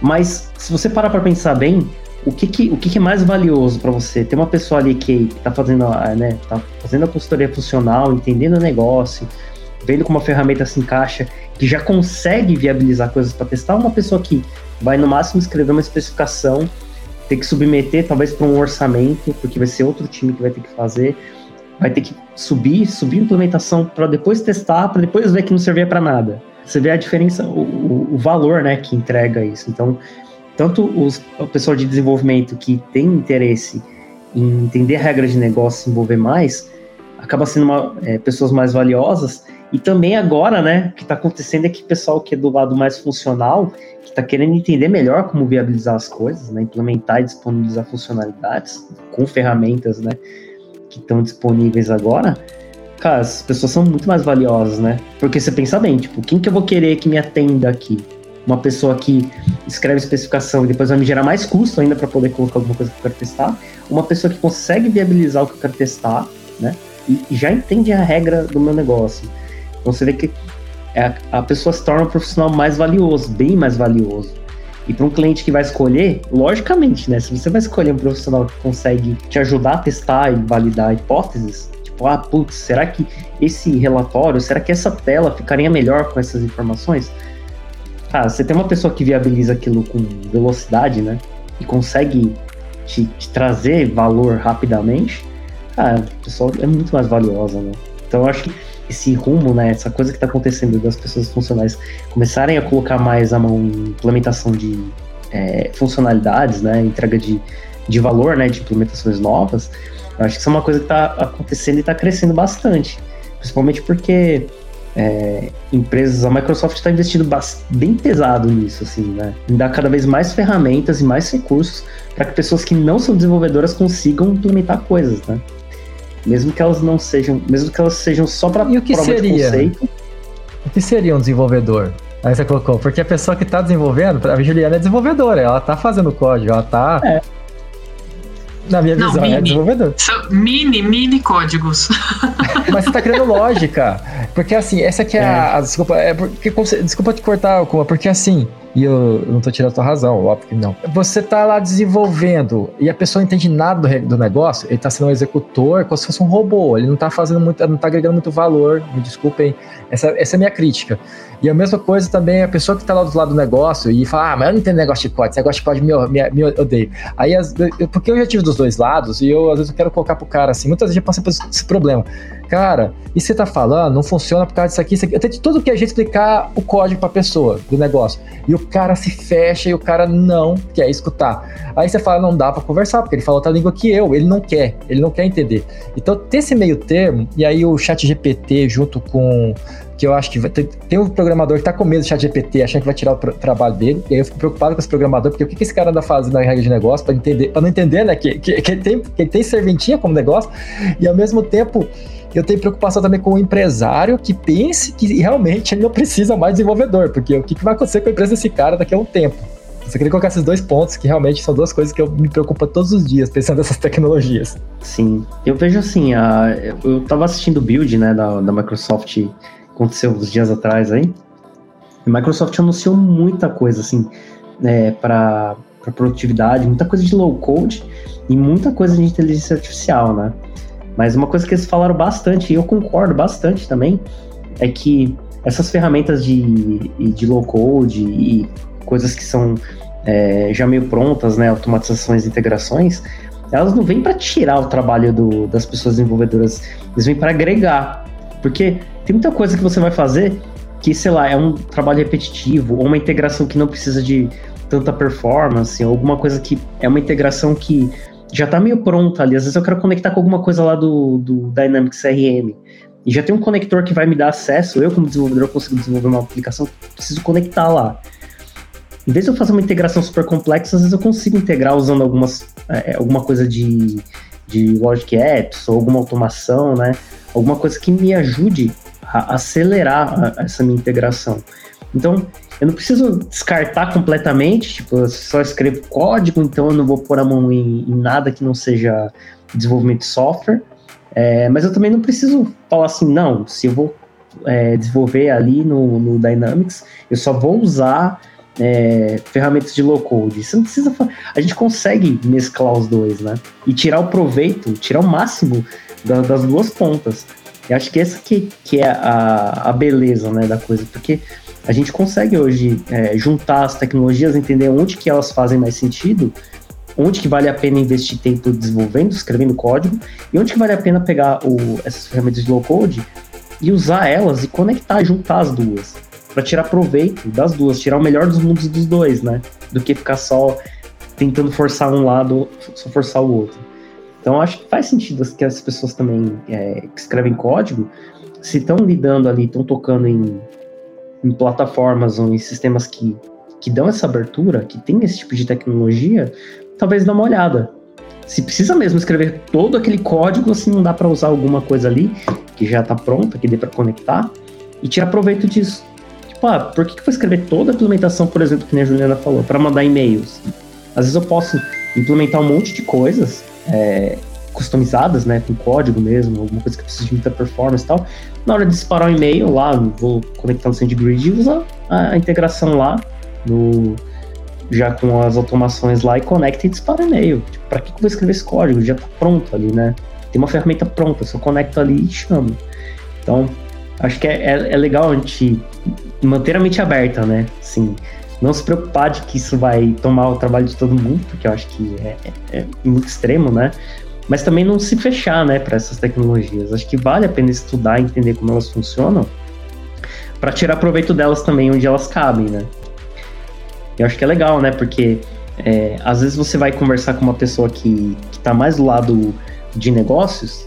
mas se você parar para pensar bem, o que, que, o que, que é mais valioso para você? Ter uma pessoa ali que está fazendo, né, tá fazendo a consultoria funcional, entendendo o negócio, vendo como a ferramenta se encaixa, que já consegue viabilizar coisas para testar, uma pessoa que vai no máximo escrever uma especificação, ter que submeter talvez para um orçamento, porque vai ser outro time que vai ter que fazer, vai ter que subir, subir implementação para depois testar, para depois ver que não servia para nada. Você vê a diferença, o, o, valor, né, que entrega isso. Então, tanto os, o pessoal de desenvolvimento que tem interesse em entender a regra de negócio, se envolver mais, acaba sendo uma, é, pessoas mais valiosas e também agora, né, o que está acontecendo é que o pessoal que é do lado mais funcional, que está querendo entender melhor como viabilizar as coisas, né, implementar e disponibilizar funcionalidades com ferramentas, né, que estão disponíveis agora, cara, as pessoas são muito mais valiosas, né? Porque você pensa bem, tipo, quem que eu vou querer que me atenda aqui? Uma pessoa que escreve especificação e depois vai me gerar mais custo ainda para poder colocar alguma coisa que eu quero testar. Uma pessoa que consegue viabilizar o que eu quero testar, né? E já entende a regra do meu negócio. Você vê que é a, pessoa se torna um profissional mais valioso, bem mais valioso. E para um cliente que vai escolher, logicamente, né? Se você vai escolher um profissional que consegue te ajudar a testar e validar hipóteses, tipo, ah, putz, será que esse relatório, será que essa tela ficaria melhor com essas informações? Cara, você tem uma pessoa que viabiliza aquilo com velocidade, né? E consegue te, te trazer valor rapidamente ah, o pessoal é muito mais valiosa, né? Então eu acho que esse rumo, né, essa coisa que está acontecendo das pessoas funcionais começarem a colocar mais a mão em implementação de é, funcionalidades, né, entrega de, de valor, né, de implementações novas, eu acho que isso é uma coisa que está acontecendo e está crescendo bastante, principalmente porque é, empresas, a Microsoft está investindo bem pesado nisso, assim, né, em dar cada vez mais ferramentas e mais recursos para que pessoas que não são desenvolvedoras consigam implementar coisas, né. Mesmo que elas não sejam, mesmo que elas sejam só para prova seria? de conceito. O que seria um desenvolvedor? Aí você colocou, porque a pessoa que está desenvolvendo, a Juliana é desenvolvedora, ela está fazendo código, ela está é. Na minha não, visão, é mini, é desenvolvedor. São mini, mini códigos. Mas você tá criando lógica. Porque assim, essa aqui é, é. A, a, Desculpa, é porque, desculpa te cortar, porque assim, e eu, eu não tô tirando a tua razão, óbvio que não. Você tá lá desenvolvendo e a pessoa não entende nada do, do negócio, ele tá sendo um executor como se fosse um robô. Ele não tá fazendo muito, não tá agregando muito valor. Me desculpem, essa, essa é a minha crítica. E a mesma coisa também a pessoa que tá lá do lado do negócio e fala, ah, mas eu não entendo negócio de código, esse negócio de código me, me, me odeio. Aí, as, porque eu já tive dos dois lados e eu às vezes eu quero colocar pro cara assim, muitas vezes eu passei por esse problema cara, e você tá falando, não funciona por causa disso aqui, isso aqui. Eu tenho tudo que a gente explicar o código pra pessoa do negócio. E o cara se fecha e o cara não quer escutar. Aí você fala, não dá pra conversar, porque ele fala outra língua que eu, ele não quer, ele não quer entender. Então, ter esse meio termo, e aí o chat GPT junto com que eu acho que ter, tem um programador que tá com medo do chat GPT, achando que vai tirar o trabalho dele, e aí eu fico preocupado com esse programador, porque o que, que esse cara anda fazendo na regra de negócio para entender, para não entender, né, que, que, que, ele tem, que ele tem serventinha como negócio, e ao mesmo tempo eu tenho preocupação também com o empresário que pense que realmente ele não precisa mais de desenvolvedor, porque o que, vai acontecer com a empresa desse cara daqui a um tempo? Eu queria colocar esses dois pontos, que realmente são duas coisas que eu me preocupo todos os dias, pensando nessas tecnologias. Sim, eu vejo assim, a, eu estava assistindo o build, né, da, da Microsoft, aconteceu uns dias atrás aí, a Microsoft anunciou muita coisa, assim, né, para produtividade, muita coisa de low code e muita coisa de inteligência artificial, né? Mas uma coisa que eles falaram bastante, e eu concordo bastante também, é que essas ferramentas de, de low code e coisas que são é, já meio prontas, né, automatizações integrações, elas não vêm para tirar o trabalho do, das pessoas desenvolvedoras, eles vêm para agregar. Porque tem muita coisa que você vai fazer que, sei lá, é um trabalho repetitivo, ou uma integração que não precisa de tanta performance, ou alguma coisa que é uma integração que já está meio pronta ali. Às vezes eu quero conectar com alguma coisa lá do, do Dynamics CRM. E já tem um conector que vai me dar acesso. Eu, como desenvolvedor, consigo desenvolver uma aplicação, preciso conectar lá. Em vez de eu fazer uma integração super complexa, às vezes eu consigo integrar usando algumas, é, alguma coisa de, de Logic Apps ou alguma automação, né? Alguma coisa que me ajude a acelerar a, essa minha integração. Então, eu não preciso descartar completamente, tipo, eu só escrevo código, então eu não vou pôr a mão em, em nada que não seja desenvolvimento de software. É, mas eu também não preciso falar assim, não, se eu vou é, desenvolver ali no, no, Dynamics, eu só vou usar é, ferramentas de low code. Você não precisa. A gente consegue mesclar os dois, né? E tirar o proveito, tirar o máximo da, das duas pontas. Eu acho que essa que, que é a, a beleza né, da coisa, porque a gente consegue hoje é, juntar as tecnologias, entender onde que elas fazem mais sentido, onde que vale a pena investir tempo desenvolvendo, escrevendo código, e onde que vale a pena pegar o, essas ferramentas de low code e usar elas e conectar, juntar as duas, para tirar proveito das duas, tirar o melhor dos mundos dos dois, né? Do que ficar só tentando forçar um lado, só forçar o outro. Então acho que faz sentido que as pessoas também é, que escrevem código, se estão lidando ali, estão tocando em em plataformas ou em sistemas que, que dão essa abertura, que tem esse tipo de tecnologia, talvez dá uma olhada. Se precisa mesmo escrever todo aquele código, assim não dá para usar alguma coisa ali que já está pronta, que dê para conectar e tirar proveito disso. Tipo, ah, por que, que eu vou escrever toda a implementação, por exemplo, que a Juliana falou, para mandar e-mails? Às vezes eu posso implementar um monte de coisas, é, customizadas, né, com código mesmo, alguma coisa que precisa de muita performance e tal. Na hora de disparar um e-mail lá, vou conectar no SendGrid e usar a integração lá no já com as automações lá e conecta e dispara e-mail. Tipo, para que eu vou escrever esse código? Já tá pronto ali, né? Tem uma ferramenta pronta, só conecto ali e chamo. Então, acho que é, é, é legal a gente manter a mente aberta, né? Assim, não se preocupar de que isso vai tomar o trabalho de todo mundo, porque eu acho que é, é, é muito extremo, né? Mas também não se fechar, né, para essas tecnologias. Acho que vale a pena estudar, entender como elas funcionam, para tirar proveito delas também onde elas cabem, né? Eu acho que é legal, né, porque é, às vezes você vai conversar com uma pessoa que, está mais do lado de negócios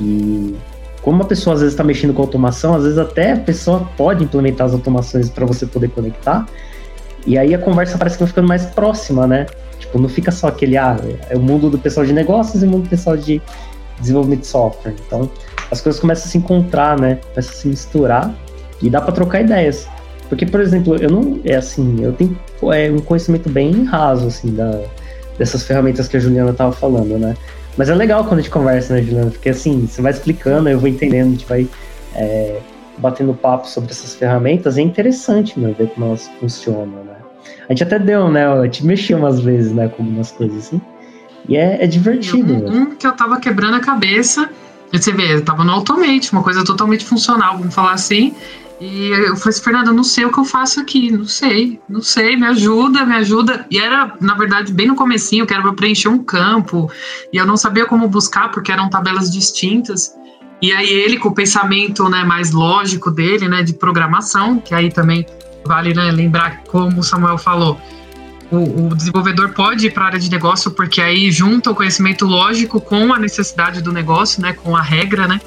e como a pessoa às vezes está mexendo com automação, às vezes até a pessoa pode implementar as automações para você poder conectar. E aí a conversa parece que vai ficando mais próxima, né? Tipo, não fica só aquele, ah, é o mundo do pessoal de negócios e o mundo do pessoal de desenvolvimento de software. Então, as coisas começam a se encontrar, né? Começam a se misturar e dá para trocar ideias. Porque, por exemplo, eu não. É assim, eu tenho é, um conhecimento bem raso, assim, da, dessas ferramentas que a Juliana estava falando, né? Mas é legal quando a gente conversa, né, Juliana? Porque assim, você vai explicando, eu vou entendendo, a gente vai é, batendo papo sobre essas ferramentas. É interessante, né, ver como elas funcionam, né? A gente até deu, né? A gente mexeu umas vezes, né, com algumas coisas assim. E é, é divertido. Um, um, que eu tava quebrando a cabeça. Você vê, eu tava no Automate, uma coisa totalmente funcional, vamos falar assim. E eu falei assim, Fernanda, não sei o que eu faço aqui, não sei, não sei, me ajuda, me ajuda. E era, na verdade, bem no comecinho, que era para preencher um campo, e eu não sabia como buscar, porque eram tabelas distintas. E aí ele, com o pensamento né, mais lógico dele, né, de programação, que aí também vale né, lembrar, como o Samuel falou, o, o desenvolvedor pode ir para a área de negócio, porque aí junta o conhecimento lógico com a necessidade do negócio, né, com a regra, né,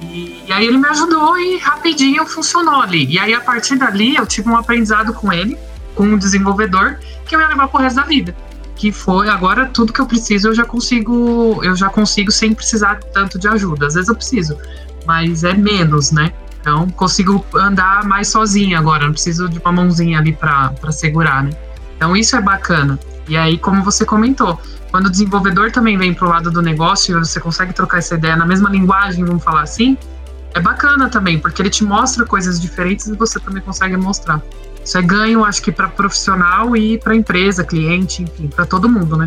e, e, aí ele me ajudou e rapidinho funcionou ali. E aí a partir dali eu tive um aprendizado com ele, com um desenvolvedor, que eu ia levar pro resto da vida. Que foi agora tudo que eu preciso eu já consigo, eu já consigo sem precisar tanto de ajuda. Às vezes eu preciso, mas é menos, né? Então consigo andar mais sozinha agora, não preciso de uma mãozinha ali para segurar, né? Então isso é bacana. E aí, como você comentou, quando o desenvolvedor também vem para o lado do negócio e você consegue trocar essa ideia na mesma linguagem, vamos falar assim, é bacana também, porque ele te mostra coisas diferentes e você também consegue mostrar. Isso é ganho, acho que para profissional e para empresa, cliente, enfim, para todo mundo, né?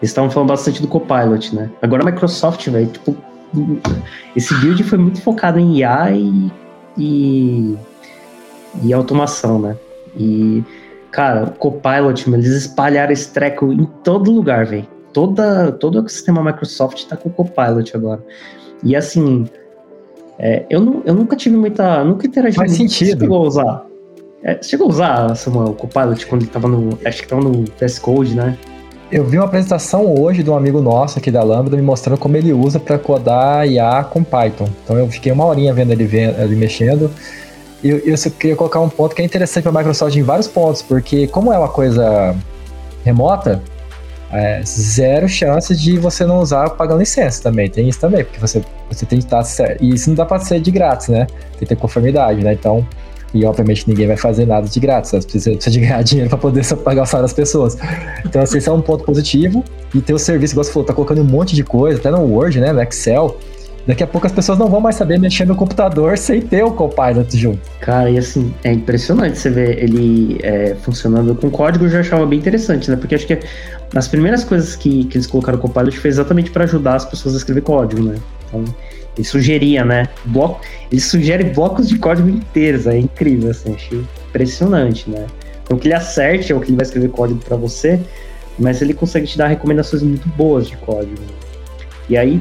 Eles estavam falando bastante do Copilot, né? Agora a Microsoft, velho, tipo, esse build foi muito focado em IA e, e, e automação, né? E, cara, o Copilot, eles espalharam esse treco em todo lugar, velho. Toda, todo o ecossistema Microsoft tá com o Copilot agora. E assim, é, eu, não, eu nunca tive muita. Nunca interagi Faz muito. sentido. Você chegou a usar? É, você chegou a usar, Samuel, o Copilot quando ele tava no. Acho que tava no VS Code, né? Eu vi uma apresentação hoje de um amigo nosso aqui da Lambda me mostrando como ele usa para codar IA com Python. Então eu fiquei uma horinha vendo ele, ele mexendo. E eu, eu queria colocar um ponto que é interessante para a Microsoft em vários pontos, porque como é uma coisa remota, é, zero chance de você não usar pagando licença também. Tem isso também, porque você, você tem que estar certo. E isso não dá para ser de grátis, né? Tem que ter conformidade, né? Então, e obviamente ninguém vai fazer nada de grátis, você precisa, precisa de ganhar dinheiro para poder pagar o salário das pessoas. Então, assim, esse é um ponto positivo. E ter o serviço, igual você falou, tá colocando um monte de coisa, até no Word, né, no Excel. Daqui a pouco as pessoas não vão mais saber mexer no computador sem ter o Copilot junto. Cara, e assim, é impressionante você ver ele é, funcionando com código, eu já achava bem interessante, né? Porque acho que nas primeiras coisas que, que eles colocaram o Copilot foi exatamente para ajudar as pessoas a escrever código, né? Então, ele sugeria, né? Bloco, ele sugere blocos de código inteiros, é incrível, assim, achei impressionante, né? Então que ele acerte é o que ele vai escrever código para você, mas ele consegue te dar recomendações muito boas de código. E aí,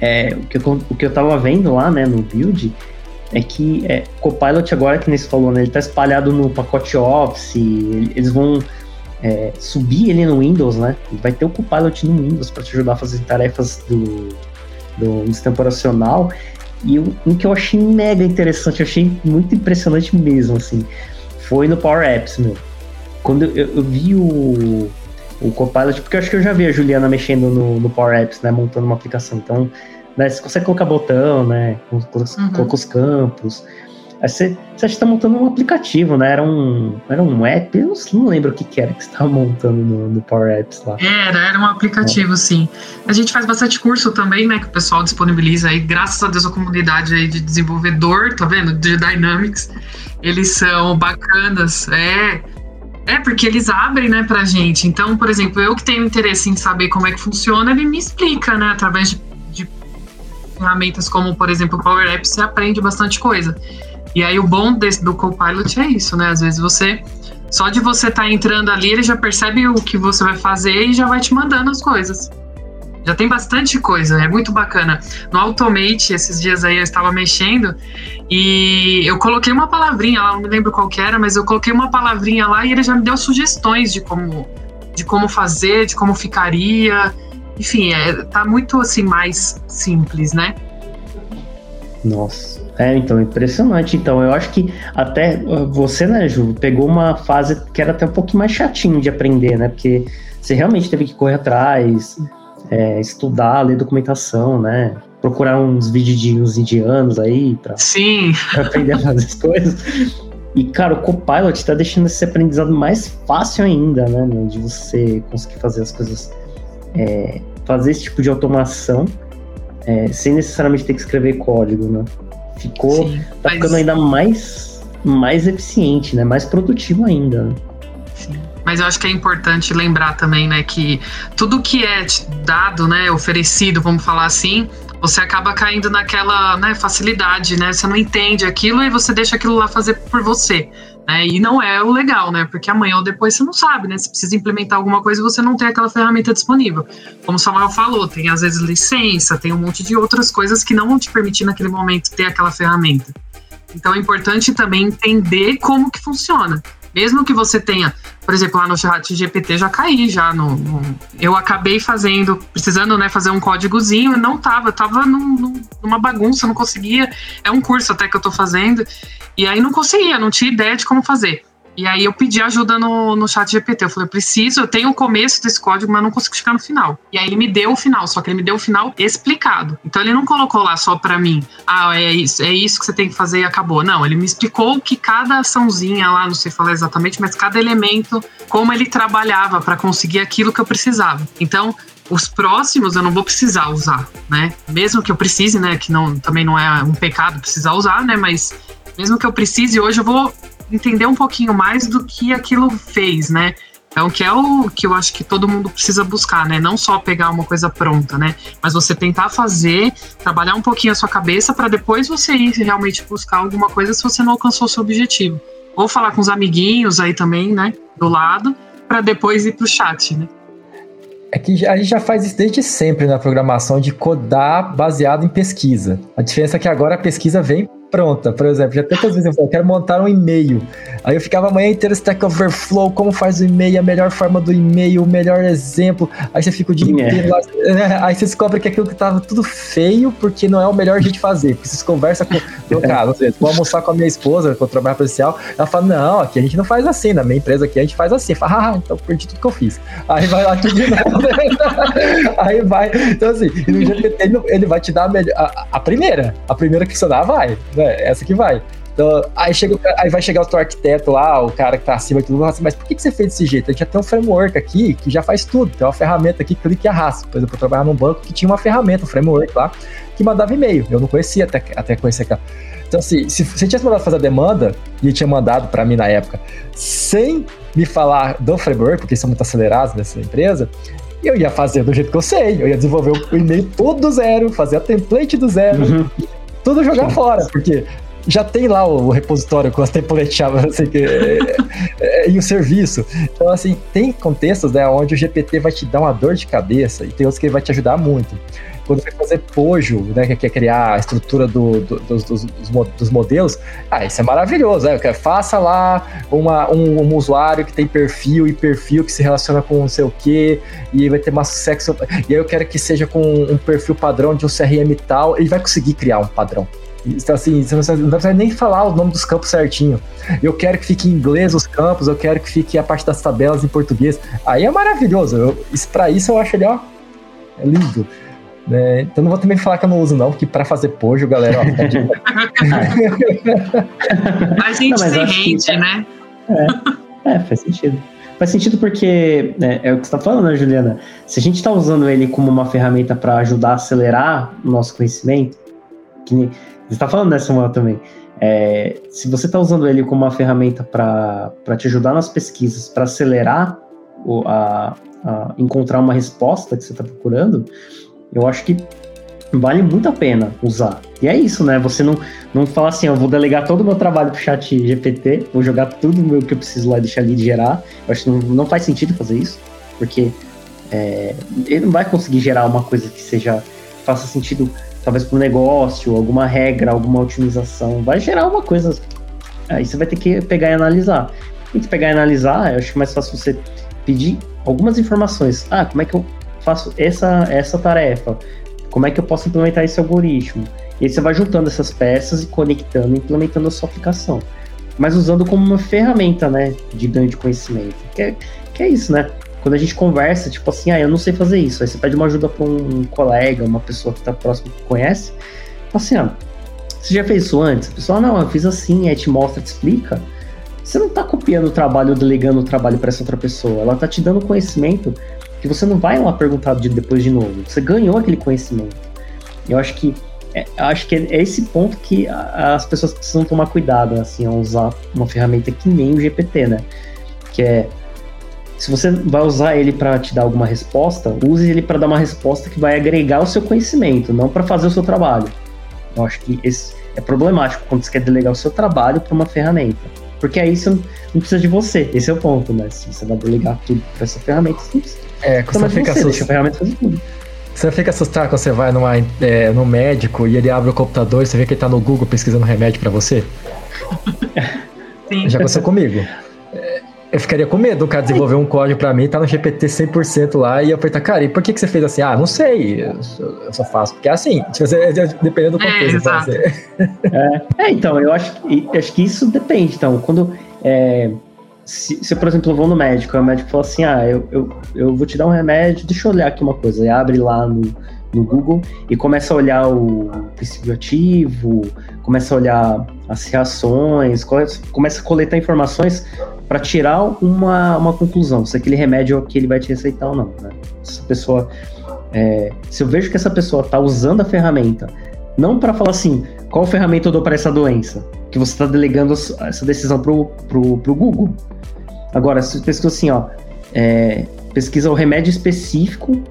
é, o, que eu, o que eu tava vendo lá, né, no build, é que é, Copilot agora, que nem você falou, né, ele tá espalhado no pacote Office, eles vão é, subir ele no Windows, né? Vai ter o Copilot no Windows para te ajudar a fazer tarefas do, do sistema operacional. E um que eu achei mega interessante, eu achei muito impressionante mesmo, assim, foi no Power Apps, meu. Quando eu, eu vi o, o Copilot, porque eu acho que eu já vi a Juliana mexendo no, no Power Apps, né, montando uma aplicação. Então, né, você consegue colocar botão, né, coloca, uhum. os campos. Aí você, você está montando um aplicativo, né? Era um, era um app, eu não, lembro o que, que era que você estava montando no, no, Power Apps lá. Era, era um aplicativo, é. sim. A gente faz bastante curso também, né? Que o pessoal disponibiliza aí, graças a Deus, a comunidade aí de desenvolvedor, tá vendo? De Dynamics. Eles são bacanas, é. É, porque eles abrem, né, pra gente. Então, por exemplo, eu que tenho interesse em saber como é que funciona, ele me explica, né, através de, de ferramentas como, por exemplo, o Power Apps, você aprende bastante coisa. E aí o bom desse, do Copilot é isso, né? Às vezes você. Só de você estar tá entrando ali, ele já percebe o que você vai fazer e já vai te mandando as coisas. Já tem bastante coisa, é muito bacana. No Automate, esses dias aí eu estava mexendo e eu coloquei uma palavrinha lá, não me lembro qual que era, mas eu coloquei uma palavrinha lá e ele já me deu sugestões de como, de como fazer, de como ficaria. Enfim, é, tá muito assim mais simples, né? Nossa. É, então, impressionante. Então, eu acho que até uh, você, né, Ju, pegou uma fase que era até um pouquinho mais chatinho de aprender, né? Porque você realmente teve que correr atrás, é, estudar, ler documentação, né? Procurar uns vídeos de uns indianos aí pra, Sim. pra aprender a fazer as coisas. E, cara, o Copilot tá deixando esse aprendizado mais fácil ainda, né? De você conseguir fazer as coisas, é, fazer esse tipo de automação é, sem necessariamente ter que escrever código, né? Ficou Sim, tá mas... ficando ainda mais mais eficiente, né? Mais produtivo ainda. Sim. Mas eu acho que é importante lembrar também, né, que tudo que é dado, né, oferecido, vamos falar assim, você acaba caindo naquela né, facilidade, né? Você não entende aquilo e você deixa aquilo lá fazer por você. Né? E não é o legal, né? Porque amanhã ou depois você não sabe, né? Você precisa implementar alguma coisa e você não tem aquela ferramenta disponível. Como o Samuel falou, tem às vezes licença, tem um monte de outras coisas que não vão te permitir naquele momento ter aquela ferramenta. Então é importante também entender como que funciona. Mesmo que você tenha, por exemplo, lá no chat GPT já caí já no, no, eu acabei fazendo, precisando, né, fazer um códigozinho, não tava, tava num, numa bagunça, não conseguia. É um curso até que eu tô fazendo e aí não conseguia, não tinha ideia de como fazer. E aí eu pedi ajuda no, no chat GPT. Eu falei, eu preciso, eu tenho o começo desse código, mas não consigo chegar no final. E aí ele me deu o final, só que ele me deu o final explicado. Então ele não colocou lá só para mim, ah, é isso, é isso que você tem que fazer e acabou. Não, ele me explicou que cada açãozinha lá, não sei falar exatamente, mas cada elemento, como ele trabalhava para conseguir aquilo que eu precisava. Então, os próximos eu não vou precisar usar, né? Mesmo que eu precise, né? Que não, também não é um pecado precisar usar, né? Mas mesmo que eu precise, hoje eu vou entender um pouquinho mais do que aquilo fez, né? Então, que é o que eu acho que todo mundo precisa buscar, né? Não só pegar uma coisa pronta, né? Mas você tentar fazer, trabalhar um pouquinho a sua cabeça para depois você ir realmente buscar alguma coisa se você não alcançou o seu objetivo. Ou falar com os amiguinhos aí também, né? Do lado, para depois ir para o chat, né? É que a gente já faz isso desde sempre na programação de codar baseado em pesquisa. A diferença é que agora a pesquisa vem pronta. Por exemplo, já tantas vezes eu falei, eu quero montar um e-mail. Aí eu ficava a manhã inteira Stack Overflow, como faz o e-mail, a melhor forma do e-mail, o melhor exemplo. Aí você fica o dia é. inteiro lá. Né? Aí você descobre que aquilo que tava tudo feio, porque não é o melhor jeito de fazer. Porque você conversa com. No caso, vou almoçar com a minha esposa, com o trabalho policial. Ela fala: Não, aqui a gente não faz assim. Na minha empresa aqui a gente faz assim. Fala, ah, então perdi tudo que eu fiz. Aí vai lá tudo de novo. Aí vai. Então, assim, no ele, ele vai te dar a, melhor, a, a primeira. A primeira que você dá, vai né? Essa que vai. Então, aí, chega, aí vai chegar o teu arquiteto lá, o cara que tá acima de tudo, assim, mas por que, que você fez desse jeito? A gente já tem um framework aqui que já faz tudo. Tem uma ferramenta aqui, clique e arrasta. Por exemplo, eu trabalhava num banco que tinha uma ferramenta, um framework lá, que mandava e-mail. Eu não conhecia até, até conhecer aquela. Então, assim, se você tivesse mandado fazer a demanda, e tinha mandado para mim na época, sem me falar do framework, porque são muito acelerados nessa empresa, eu ia fazer do jeito que eu sei. Eu ia desenvolver o e-mail todo do zero, fazer a template do zero, uhum tudo jogar fora, porque já tem lá o repositório com as templates assim, é, é, e o serviço. Então, assim, tem contextos né, onde o GPT vai te dar uma dor de cabeça e tem outros que ele vai te ajudar muito. Quando você fazer Pojo, né, que quer criar a estrutura do, do, dos, dos, dos, modelos, ah, isso é maravilhoso. Né? Faça lá uma, um, um, usuário que tem perfil e perfil que se relaciona com não sei o que, e vai ter uma sexo. E aí eu quero que seja com um perfil padrão de um CRM tal, ele vai conseguir criar um padrão. Então, assim, você não, precisa nem falar o nome dos campos certinho. Eu quero que fique em inglês os campos, eu quero que fique a parte das tabelas em português. Aí é maravilhoso. Isso, pra isso eu acho ele, ó, é lindo. Né? Então não vou também falar que eu não uso, não, porque para fazer pojo, galera, ó, tá A gente não, tem hate, né? É, é, faz sentido. Faz sentido porque é, é o que você está falando, né, Juliana? Se a gente está usando ele como uma ferramenta para ajudar a acelerar o nosso conhecimento, que você está falando dessa Samuel, também. É, se você está usando ele como uma ferramenta para te ajudar nas pesquisas, para acelerar o, a, a, encontrar uma resposta que você está procurando, eu acho que vale muito a pena usar. E é isso, né? Você não, não fala assim, eu vou delegar todo o meu trabalho pro chat GPT, vou jogar tudo o que eu preciso lá e deixar ali de gerar. Eu acho que não, não faz sentido fazer isso, porque é, ele não vai conseguir gerar uma coisa que seja faça sentido talvez para um negócio, alguma regra, alguma otimização. Vai gerar uma coisa. Aí você vai ter que pegar e analisar. E pegar e analisar, eu acho é mais fácil você pedir algumas informações. Ah, como é que eu faço essa, essa tarefa? Como é que eu posso implementar esse algoritmo? E aí você vai juntando essas peças e conectando, implementando a sua aplicação. Mas usando como uma ferramenta, né, de ganho de conhecimento. Que é, que é isso, né? Quando a gente conversa, tipo assim, ah, eu não sei fazer isso. Aí você pede uma ajuda para um colega, uma pessoa que está próximo que conhece. Assim, ah, você já fez isso antes? A pessoa, ah, não, eu fiz assim, aí te mostra, te explica. Você não está copiando o trabalho ou delegando o trabalho para essa outra pessoa. Ela está te dando conhecimento que você não vai lá perguntar de, depois de novo. Você ganhou aquele conhecimento. Eu acho que é, acho que é esse ponto que as pessoas precisam tomar cuidado, assim, ao usar uma ferramenta que nem o GPT, né? Que é se você vai usar ele para te dar alguma resposta, use ele para dar uma resposta que vai agregar o seu conhecimento, não para fazer o seu trabalho. Eu acho que esse é problemático quando você quer delegar o seu trabalho para uma ferramenta. Porque aí você não precisa de você. Esse é o ponto, né? Se você vai delegar tudo para essa ferramenta, você não precisa. É, você fica você, deixa a ferramenta fazer tudo. Você fica assustado quando você vai numa, é, no médico e ele abre o computador e você vê que ele tá no Google pesquisando remédio para você? Sim. Já aconteceu comigo. Eu ficaria com medo do cara desenvolver um código pra mim, tá no GPT 100% lá, e eu perguntar, cara, e por que, que você fez assim? Ah, não sei, eu só, faço. Porque é assim, tipo, dependendo do é, contexto. É, então, é, é, então, eu acho que, acho que isso depende. Então, quando. É, se, se, por exemplo, eu vou no médico, o médico fala assim: ah, eu, eu, eu vou te dar um remédio, deixa eu olhar aqui uma coisa. E abre lá no, no Google e começa a olhar o princípio ativo, começa a olhar as reações, começa a coletar informações para tirar uma, uma conclusão, se aquele remédio é o que ele vai te receitar ou não. Né? Se a pessoa. É, se eu vejo que essa pessoa está usando a ferramenta, não para falar assim, qual ferramenta eu dou para essa doença, que você está delegando essa decisão pro, pro, pro Google. Agora, se pesquisa assim, ó, é, pesquisa o remédio específico,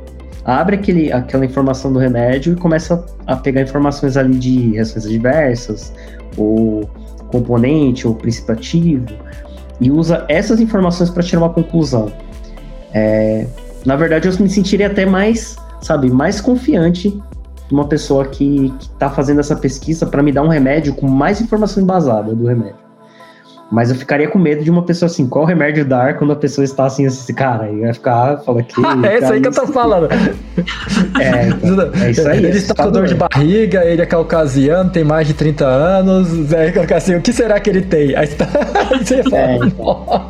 abre aquele, aquela informação do remédio e começa a pegar informações ali de reações adversas, ou componente, ou princípio ativo, e usa essas informações para tirar uma conclusão. É, na verdade, eu me sentiria até mais, sabe, mais confiante de uma pessoa que está fazendo essa pesquisa para me dar um remédio com mais informação embasada do remédio. Mas eu ficaria com medo de uma pessoa assim, qual remédio dar quando a pessoa está assim, assim cara, e vai ficar, fala que. é isso aí que eu tô falando. é, então, é isso aí. Ele está com dor de barriga, ele é caucasiano, tem mais de 30 anos, é, assim, o que será que ele tem? Aí você fala, é, então.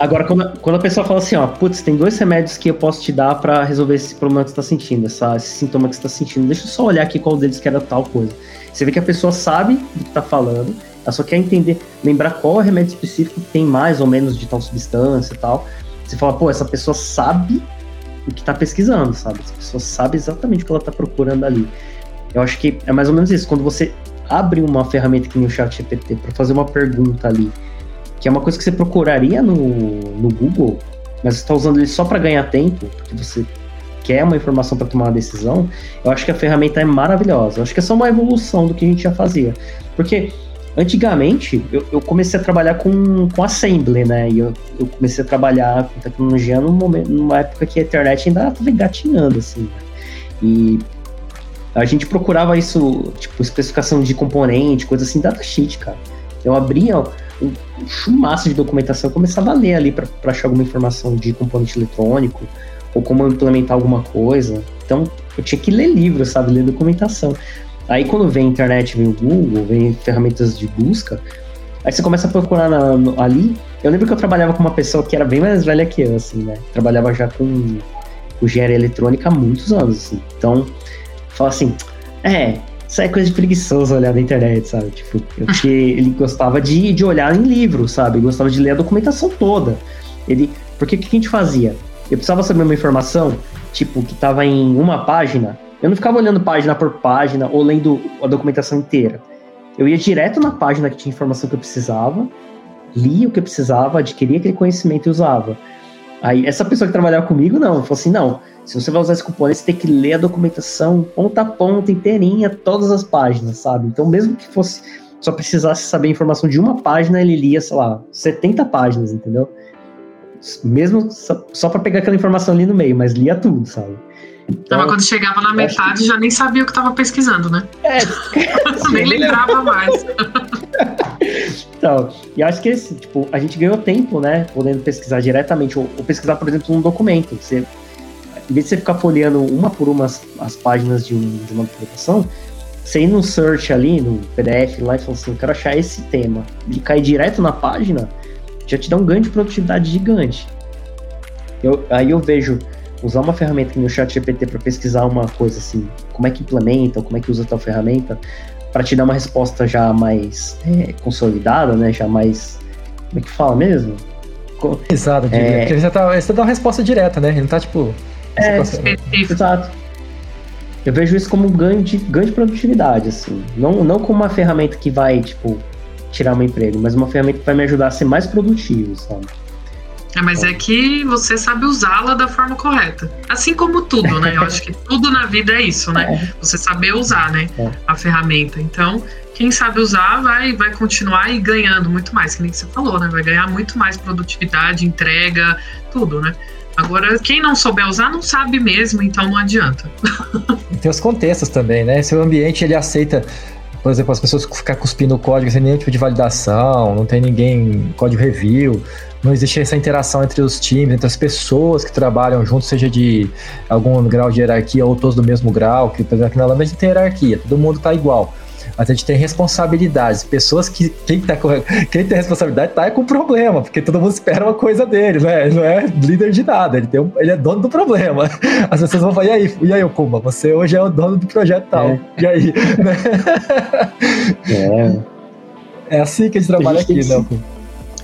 Agora, quando, quando, a pessoa fala assim, ó, putz, tem dois remédios que eu posso te dar para resolver esse problema que você está sentindo, essa, esse sintoma que você está sentindo, deixa eu só olhar aqui qual deles que era tal coisa. Você vê que a pessoa sabe do que está falando, ela só quer entender, lembrar qual remédio específico tem mais ou menos de tal substância e tal. Você fala, pô, essa pessoa sabe o que está pesquisando, sabe? Essa pessoa sabe exatamente o que ela está procurando ali. Eu acho que é mais ou menos isso. Quando você abre uma ferramenta que nem o chat GPT para fazer uma pergunta ali, que é uma coisa que você procuraria no, no Google, mas você está usando ele só para ganhar tempo, porque você quer uma informação para tomar uma decisão, eu acho que a ferramenta é maravilhosa. Eu acho que é só uma evolução do que a gente já fazia. Porque Antigamente, eu, eu, comecei a trabalhar com, com assembly, né? E eu, eu comecei a trabalhar com tecnologia num momento, numa época que a internet ainda estava engatinhando, assim. Né? E A gente procurava isso, tipo, especificação de componente, coisa assim, datasheet, cara. Eu abria um, um chumaço de documentação, eu começava a ler ali para achar alguma informação de componente eletrônico, ou como implementar alguma coisa. Então, eu tinha que ler livros, sabe? Ler documentação. Aí, quando vem a internet, vem o Google, vem ferramentas de busca, aí você começa a procurar na, no, ali. Eu lembro que eu trabalhava com uma pessoa que era bem mais velha que eu, assim, né? Trabalhava já com, com engenharia eletrônica há muitos anos, assim. Então, fala assim, é, isso é coisa de preguiçoso olhar na internet, sabe? Tipo, porque ele gostava de, de olhar em livro, sabe? Gostava de ler a documentação toda. Ele, porque o que a gente fazia? Eu precisava saber uma informação, tipo, que estava em uma página. Eu não ficava olhando página por página ou lendo a documentação inteira. Eu ia direto na página que tinha informação que eu precisava, lia o que eu precisava, adquiria aquele conhecimento e usava. Aí, essa pessoa que trabalhava comigo, não, falou assim: não, se você vai usar esse cupom, você tem que ler a documentação ponta a ponta, inteirinha, todas as páginas, sabe? Então, mesmo que fosse só precisasse saber a informação de uma página, ele lia, sei lá, 70 páginas, entendeu? Mesmo só, só para pegar aquela informação ali no meio, mas lia tudo, sabe? Então, mas quando chegava na metade, que... já nem sabia o que estava pesquisando, né? É, nem lembrava mais. então, e acho que esse, tipo, a gente ganhou tempo, né? Podendo pesquisar diretamente, ou, ou pesquisar, por exemplo, um documento. Você, em vez de você ficar folheando uma por uma as, as páginas de, um, de uma documentação, você ir no search ali, no PDF lá e falar assim, eu quero achar esse tema, e cair direto na página, já te dá um ganho de produtividade gigante. Eu, aí eu vejo usar uma ferramenta que no chat GPT para pesquisar uma coisa assim, como é que implementa, como é que usa tal ferramenta, para te dar uma resposta já mais é, consolidada, né? Já mais. Como é que fala mesmo? Exato, é... porque você, tá, você dá uma resposta direta, né? Ele não tá tipo. É, exato. Eu vejo isso como um ganho de, ganho de produtividade, assim. Não, não como uma ferramenta que vai, tipo, tirar meu emprego, mas uma ferramenta que vai me ajudar a ser mais produtivo, sabe? É, mas é que você sabe usá-la da forma correta. Assim como tudo, né? Eu acho que tudo na vida é isso, né? É. Você saber usar, né? É. A ferramenta. Então, quem sabe usar vai, vai continuar e ganhando muito mais, que nem você falou, né? Vai ganhar muito mais produtividade, entrega, tudo, né? Agora, quem não souber usar, não sabe mesmo, então não adianta. Tem os contextos também, né? Se o ambiente ele aceita por exemplo, as pessoas ficar cuspindo o código sem nenhum tipo de validação, não tem ninguém, código review, não existe essa interação entre os times, entre as pessoas que trabalham juntos, seja de algum grau de hierarquia ou todos do mesmo grau, que por exemplo, aqui na Lambda a gente tem hierarquia, todo mundo está igual. Mas a gente tem responsabilidades. Pessoas que. Quem, tá, quem tem responsabilidade tá com problema, porque todo mundo espera uma coisa dele, né? Ele não é líder de nada, ele, tem um, ele é dono do problema. As pessoas vão falar, e aí, e aí, Okuma, você hoje é o dono do projeto tal. É. E aí? Né? É. é assim que a gente trabalha a gente aqui, né?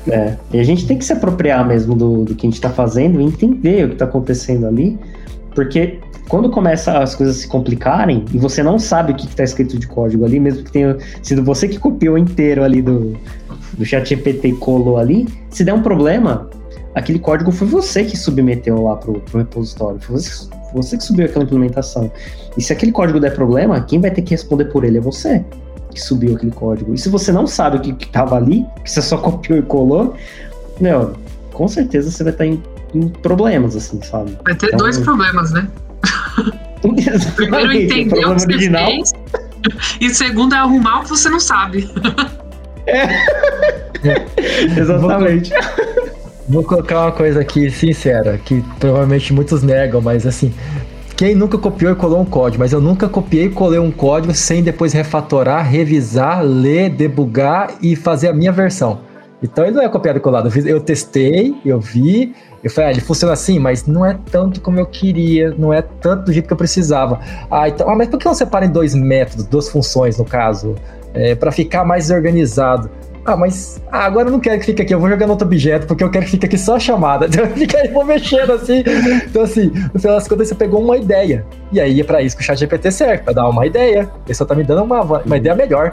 É, e a gente tem que se apropriar mesmo do, do que a gente está fazendo e entender o que está acontecendo ali, porque quando começa as coisas se complicarem e você não sabe o que está escrito de código ali, mesmo que tenha sido você que copiou inteiro ali do, do chat GPT e colou ali, se der um problema, aquele código foi você que submeteu lá pro, pro repositório, foi você, você que subiu aquela implementação. E se aquele código der problema, quem vai ter que responder por ele é você que subiu aquele código. E se você não sabe o que, estava ali, que você só copiou e colou, meu, com certeza você vai estar em, em problemas, assim, sabe? Vai ter então, dois problemas, né? Primeiro entender o que original. fez, e segundo é arrumar o que você não sabe. É. Exatamente. Vou, vou colocar uma coisa aqui sincera, que provavelmente muitos negam, mas assim, quem nunca copiou e colou um código, mas eu nunca copiei e colei um código sem depois refatorar, revisar, ler, debugar e fazer a minha versão. Então ele não é copiado e colado. Eu, eu testei, eu vi, eu falei, ah, ele funciona assim, mas não é tanto como eu queria, não é tanto do jeito que eu precisava. Ah, então, ah, mas por que não separa em dois métodos, duas funções no caso? É, para ficar mais organizado. Ah, mas ah, agora eu não quero que fique aqui, eu vou jogar no outro objeto, porque eu quero que fique aqui só a chamada. Então fica aí, vou mexendo assim. Então, assim, no final das contas, você pegou uma ideia. E aí é pra isso que o chat GPT serve, pra dar uma ideia. Ele só tá me dando uma, uma ideia melhor.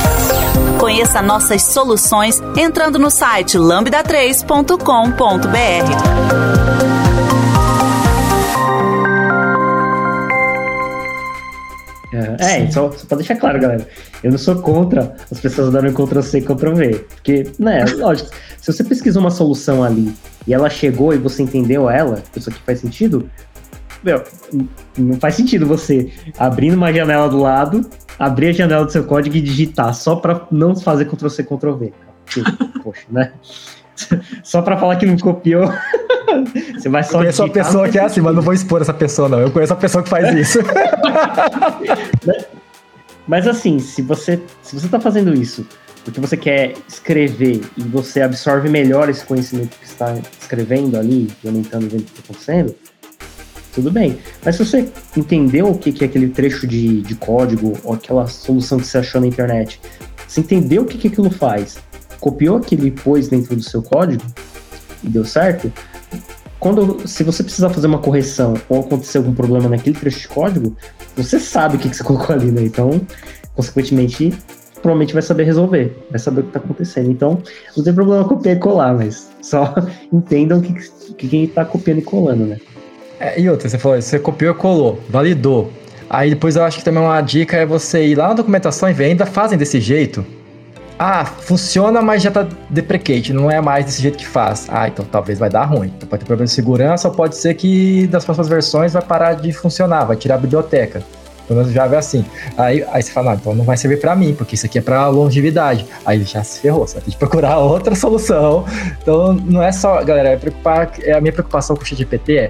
Conheça nossas soluções entrando no site lambda3.com.br. É, só, só pra deixar claro, galera. Eu não sou contra as pessoas darem Ctrl-C e Ctrl-V. Porque, né, lógico, se você pesquisou uma solução ali e ela chegou e você entendeu ela, isso aqui faz sentido, meu, não faz sentido você abrir uma janela do lado, abrir a janela do seu código e digitar só para não fazer Ctrl-C, Ctrl-V. Poxa, né? Só para falar que não copiou. Você vai só. Eu conheço uma pessoa que é assim, mas não vou expor essa pessoa, não. Eu conheço uma pessoa que faz isso. mas assim, se você, se você tá fazendo isso porque você quer escrever e você absorve melhor esse conhecimento que está escrevendo ali, aumentando o que está acontecendo, tudo bem. Mas se você entendeu o que é aquele trecho de, de código ou aquela solução que você achou na internet, você entendeu o que, que aquilo faz, copiou aquilo e pôs dentro do seu código e deu certo, quando se você precisar fazer uma correção ou acontecer algum problema naquele trecho de código, você sabe o que, que você colocou ali, né? Então, consequentemente, provavelmente vai saber resolver, vai saber o que está acontecendo. Então, não tem problema copiar e colar, mas só entendam que, que quem está copiando e colando, né? É, e outra, você falou, você copiou colou, validou. Aí depois eu acho que também uma dica é você ir lá na documentação e ver, ainda fazem desse jeito ah, funciona, mas já tá deprecate, não é mais desse jeito que faz. Ah, então talvez vai dar ruim. Então pode ter problema de segurança, ou pode ser que das próximas versões vai parar de funcionar, vai tirar a biblioteca. Pelo menos já é assim. Aí, aí você fala, ah, então não vai servir para mim, porque isso aqui é para longevidade. Aí já se ferrou, você vai ter que procurar outra solução. Então não é só, galera, é, preocupar, é a minha preocupação com o ChatGPT é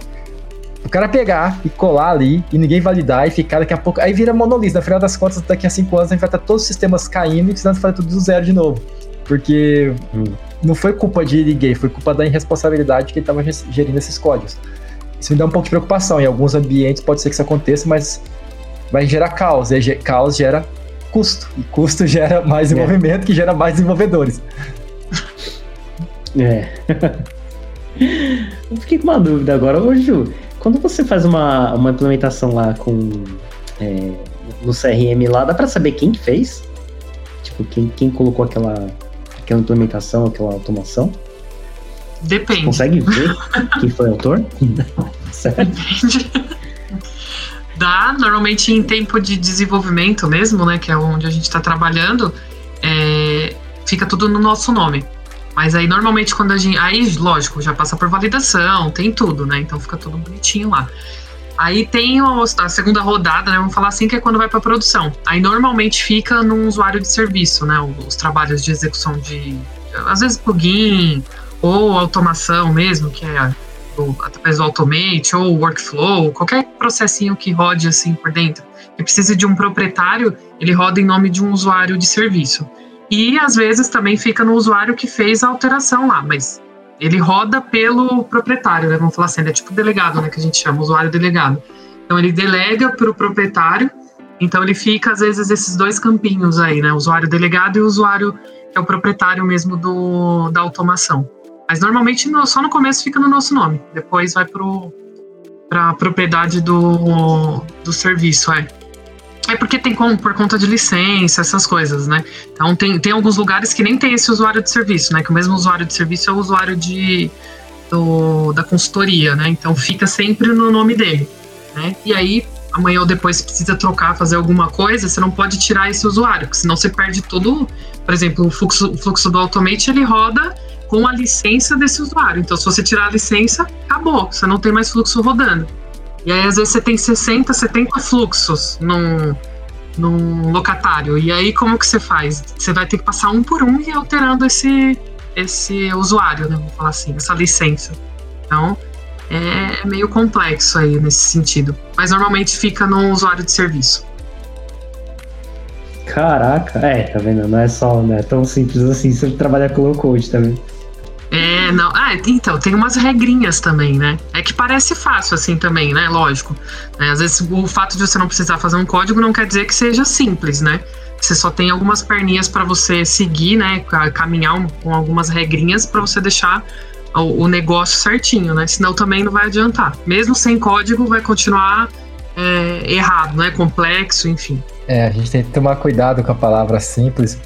o cara pegar e colar ali e ninguém validar e ficar daqui a pouco. Aí vira monolito. Na final das contas, daqui a cinco anos a gente vai estar todos os sistemas caindo e precisando fazer tudo do zero de novo. Porque hum. não foi culpa de ninguém, foi culpa da irresponsabilidade que ele estava gerindo esses códigos. Isso me dá um pouco de preocupação. Em alguns ambientes pode ser que isso aconteça, mas vai gerar caos. E caos gera custo. E custo gera mais é. desenvolvimento, que gera mais desenvolvedores. É. Eu fiquei com uma dúvida agora, ô Ju. Quando você faz uma, uma implementação lá com é, no CRM lá, dá para saber quem que fez? Tipo, quem, quem colocou aquela, aquela implementação, aquela automação? Depende. Você consegue ver quem foi o autor? Depende. Dá, normalmente em tempo de desenvolvimento mesmo, né? Que é onde a gente está trabalhando, é, fica tudo no nosso nome. Mas aí normalmente quando a gente. Aí, lógico, já passa por validação, tem tudo, né? Então fica tudo bonitinho lá. Aí tem a segunda rodada, né? Vamos falar assim, que é quando vai para produção. Aí normalmente fica num usuário de serviço, né? Os trabalhos de execução de. Às vezes plugin ou automação mesmo, que é através do Automate ou Workflow, qualquer processinho que rode assim por dentro, que precise de um proprietário, ele roda em nome de um usuário de serviço. E às vezes também fica no usuário que fez a alteração lá, mas ele roda pelo proprietário, né? Vamos falar assim, ele é tipo delegado, né? Que a gente chama, usuário delegado. Então ele delega para o proprietário, então ele fica, às vezes, esses dois campinhos aí, né? Usuário delegado e usuário que é o proprietário mesmo do, da automação. Mas normalmente no, só no começo fica no nosso nome, depois vai para a propriedade do, do serviço, é. É porque tem como, por conta de licença, essas coisas, né? Então tem, tem alguns lugares que nem tem esse usuário de serviço, né? Que o mesmo usuário de serviço é o usuário de, do, da consultoria, né? Então fica sempre no nome dele, né? E aí, amanhã ou depois precisa trocar, fazer alguma coisa, você não pode tirar esse usuário, porque senão você perde todo, por exemplo, o fluxo, o fluxo do Automate, ele roda com a licença desse usuário. Então, se você tirar a licença, acabou, você não tem mais fluxo rodando. E aí, às vezes, você tem 60, 70 fluxos num, num locatário. E aí, como que você faz? Você vai ter que passar um por um e alterando esse, esse usuário, né? Vamos falar assim, essa licença. Então, é, é meio complexo aí nesse sentido. Mas normalmente fica no usuário de serviço. Caraca, é, tá vendo? Não é só, não é tão simples assim você trabalhar com low code também. É, não. Ah, então, tem umas regrinhas também, né? É que parece fácil assim também, né? Lógico. É, às vezes o fato de você não precisar fazer um código não quer dizer que seja simples, né? você só tem algumas perninhas para você seguir, né? Caminhar com algumas regrinhas para você deixar o, o, negócio certinho, né? Senão também não vai adiantar. Mesmo sem código, vai continuar é, errado, né? Complexo, enfim. É, a gente tem que tomar cuidado com a palavra simples.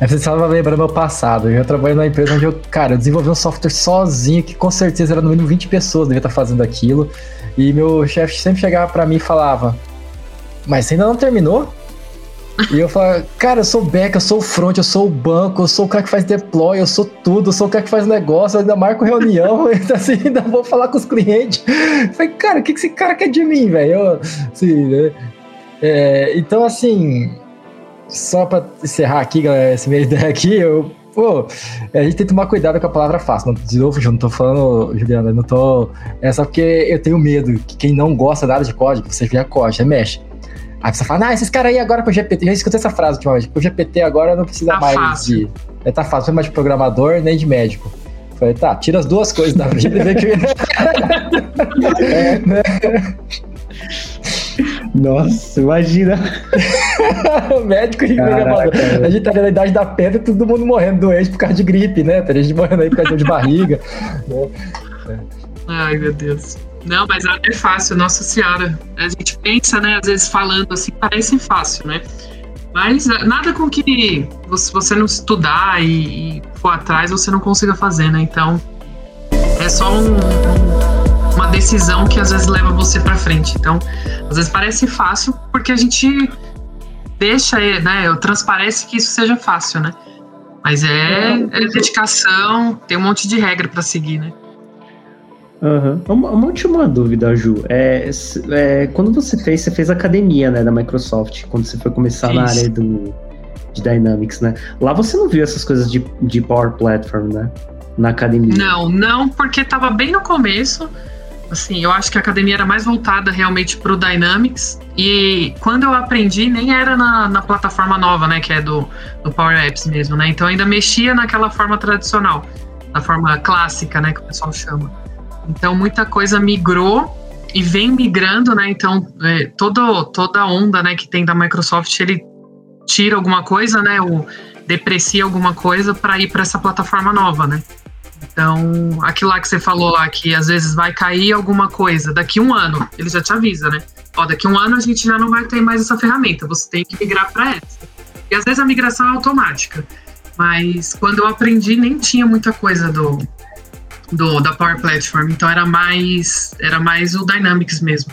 Aí você estava lembrando meu passado. Eu trabalhei numa empresa onde eu, cara, eu desenvolvi um software sozinho, que com certeza era no mínimo 20 pessoas devia estar fazendo aquilo. E meu chefe sempre chegava para mim e falava: Mas você ainda não terminou? E eu falo, cara, eu sou o back, eu sou o front, eu sou o banco, eu sou o cara que faz deploy, eu sou tudo, eu sou o cara que faz negócio, eu ainda marco reunião, assim, ainda vou falar com os clientes. Eu falei, cara, o que esse cara quer de mim, velho? Assim, né? é, então, assim, só pra encerrar aqui, galera, essa minha ideia aqui, eu pô, a gente tem que tomar cuidado com a palavra fácil. Não, de novo, eu não tô falando, Juliana, não tô. É só porque eu tenho medo que quem não gosta nada de código, você vê a código, mexe. Aí você fala, ah, esses caras aí agora com o GPT. Eu já escutei essa frase ultimamente. Com o GPT agora não precisa tá mais fácil. de. É, tá fácil, não é mais de programador nem de médico. Eu falei, tá, tira as duas coisas da vida e vê que. é, né? Nossa, imagina. médico e programador. A gente tá na idade da pedra, todo mundo morrendo doente por causa de gripe, né? Tem gente morrendo aí por causa de barriga. né? Ai, meu Deus. Não, mas é fácil, Nossa Senhora. A gente pensa, né, às vezes falando assim, parece fácil, né? Mas nada com que você, não estudar e, e for atrás você não consiga fazer, né? Então, é só um, um, decisão que às vezes leva você para frente. Então, às vezes parece fácil porque a gente deixa, né? Transparece que isso seja fácil, né? Mas é, é dedicação, tem um monte de regra para seguir, né? Uhum. Uma, uma, última dúvida, Ju. É, é, quando você fez, você fez academia, né, da Microsoft, quando você foi começar Isso. na área do, de Dynamics, né? Lá você não viu essas coisas de, de Power Platform, né? Na academia. Não, não, porque estava bem no começo. Assim, eu acho que a academia era mais voltada realmente para o Dynamics. E quando eu aprendi, nem era na, na plataforma nova, né? Que é do, do Power Apps mesmo, né? Então ainda mexia naquela forma tradicional, na forma clássica, né? Que o pessoal chama. Então muita coisa migrou e vem migrando, né? Então é, todo, toda onda, né, que tem da Microsoft, ele tira alguma coisa, né? Ou deprecia alguma coisa para ir para essa plataforma nova, né? Então, aquilo lá que você falou lá, que às vezes vai cair alguma coisa, daqui um ano, ele já te avisa, né? Ó, daqui um ano a gente já não vai ter mais essa ferramenta, você tem que migrar para essa. E às vezes a migração é automática, mas quando eu aprendi nem tinha muita coisa do, do, da Power Platform. Então era mais, era mais o Dynamics mesmo.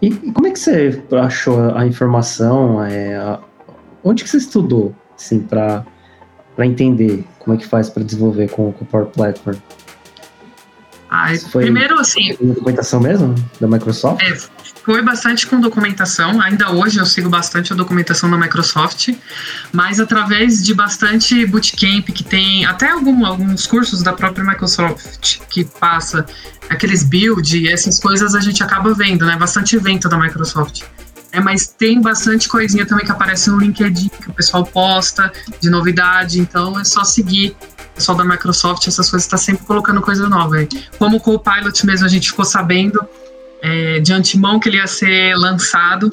E, e como é que você achou a informação? É, a, onde que você estudou, assim, para entender como é que faz para desenvolver com, o Power Platform? Ah, primeiro, assim. Documentação mesmo? Da Microsoft? É, foi bastante com documentação. Ainda hoje eu sigo bastante a documentação da Microsoft, mas através de bastante bootcamp que tem, até algum, alguns cursos da própria Microsoft que passa aqueles build, essas coisas a gente acaba vendo, né? Bastante evento da Microsoft. É, mas tem bastante coisinha também que aparece no LinkedIn, que o pessoal posta de novidade, então é só seguir o pessoal da Microsoft, essas coisas está sempre colocando coisa nova. Como o Copilot mesmo a gente ficou sabendo, é, de antemão que ele ia ser lançado,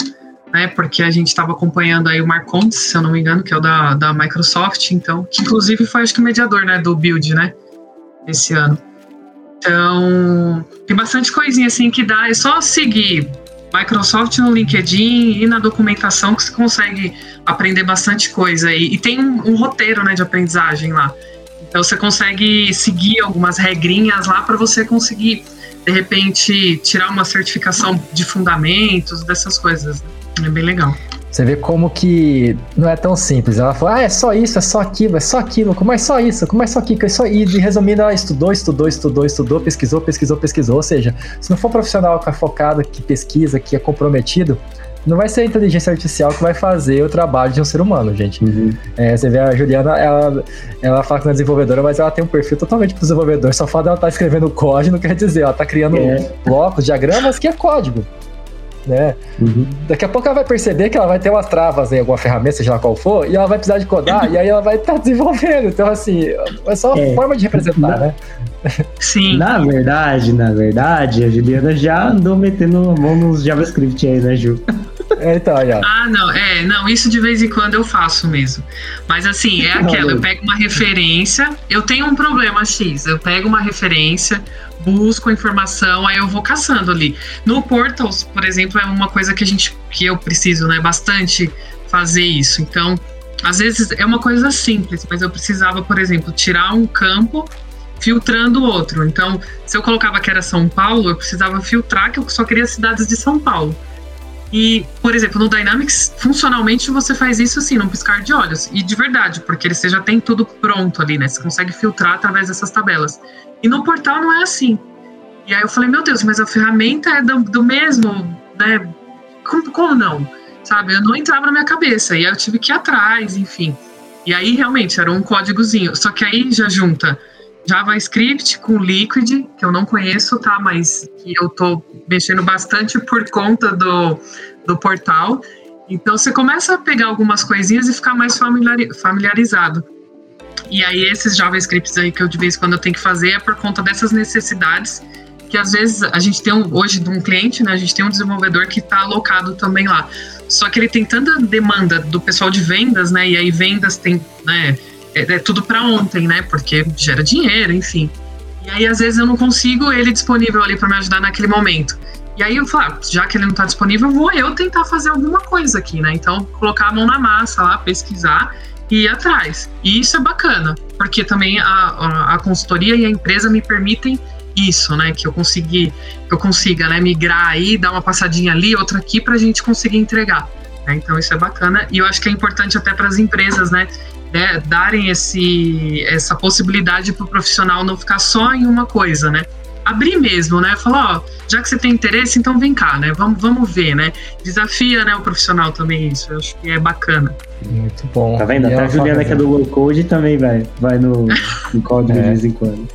né? Porque a gente estava acompanhando aí o Marcontes, se eu não me engano, que é o da, da Microsoft, então, que inclusive foi acho que o mediador, né, do build, né? Esse ano. Então, tem bastante coisinha assim que dá, é só seguir Microsoft no LinkedIn e na documentação que você consegue aprender bastante coisa. E, e tem um, um, roteiro né, de aprendizagem lá. Então você consegue seguir algumas regrinhas lá para você conseguir de repente, tirar uma certificação de fundamentos, dessas coisas. É bem legal. Você vê como que não é tão simples. Ela fala, ah, é só isso, é só aquilo, é só aquilo, como é só isso, como é só aquilo, é só... E resumindo, ela estudou, estudou, estudou, estudou, pesquisou, pesquisou, pesquisou. Ou seja, se não for um profissional que é focado, que pesquisa, que é comprometido, não vai ser a inteligência artificial que vai fazer o trabalho de um ser humano, gente. Uhum. É, você vê a Juliana, ela, ela fala que não é desenvolvedora, mas ela tem um perfil totalmente pro desenvolvedor. Só fala dela estar tá escrevendo código, não quer dizer, ela tá criando é. blocos, diagramas, que é código. Né? Uhum. Daqui a pouco ela vai perceber que ela vai ter umas travas em alguma ferramenta, seja lá qual for, e ela vai precisar de codar, e aí ela vai estar tá desenvolvendo. Então, assim, é só uma é. forma de representar, né? Sim. Na verdade, na verdade, a Juliana já andou metendo a mão nos JavaScript aí, né, Ju? É, então, já. Ah, não, é, não, isso de vez em quando eu faço mesmo. Mas assim, é aquela, eu pego uma referência, eu tenho um problema X, eu pego uma referência, busco a informação, aí eu vou caçando ali. No Portals, por exemplo, é uma coisa que a gente, que eu preciso, né, bastante fazer isso. Então, às vezes é uma coisa simples, mas eu precisava, por exemplo, tirar um campo filtrando o outro. Então, se eu colocava que era São Paulo, eu precisava filtrar que eu só queria cidades de São Paulo. E, por exemplo, no Dynamics, funcionalmente você faz isso assim, num piscar de olhos. E de verdade, porque você já tem tudo pronto ali, né? Você consegue filtrar através dessas tabelas. E no portal não é assim. E aí eu falei, meu Deus, mas a ferramenta é do, do mesmo, né? Como, como não? Sabe? Eu não entrava na minha cabeça. E aí eu tive que ir atrás, enfim. E aí realmente era um códigozinho. Só que aí já junta JavaScript com Liquid, que eu não conheço, tá? Mas que eu tô mexendo bastante por conta do, do portal. Então você começa a pegar algumas coisinhas e ficar mais familiarizado. E aí esses JavaScripts aí que eu de vez em quando eu tenho que fazer é por conta dessas necessidades que às vezes a gente tem um, hoje de um cliente, né? A gente tem um desenvolvedor que está alocado também lá. Só que ele tem tanta demanda do pessoal de vendas, né? E aí vendas tem, né? É, é tudo para ontem, né? Porque gera dinheiro, enfim. E aí, às vezes, eu não consigo ele disponível ali para me ajudar naquele momento. E aí eu falo, ah, já que ele não está disponível, vou eu tentar fazer alguma coisa aqui, né? Então, colocar a mão na massa lá, pesquisar e ir atrás. E isso é bacana, porque também a, a, a consultoria e a empresa me permitem isso, né? Que eu consegui, eu consiga, né, migrar aí, dar uma passadinha ali, outra aqui, para a gente conseguir entregar. Né? Então isso é bacana e eu acho que é importante até para as empresas, né? né, darem esse, essa possibilidade para o profissional não ficar só em uma coisa, né? Abrir mesmo, né? Falar, ó, já que você tem interesse, então vem cá, né? Vamos, vamos ver, né? Desafia, né, o profissional também isso. Eu acho que é bacana. Muito bom. Tá vendo? Até a Juliana que é do low code também vai, vai no, no código é. de vez em quando.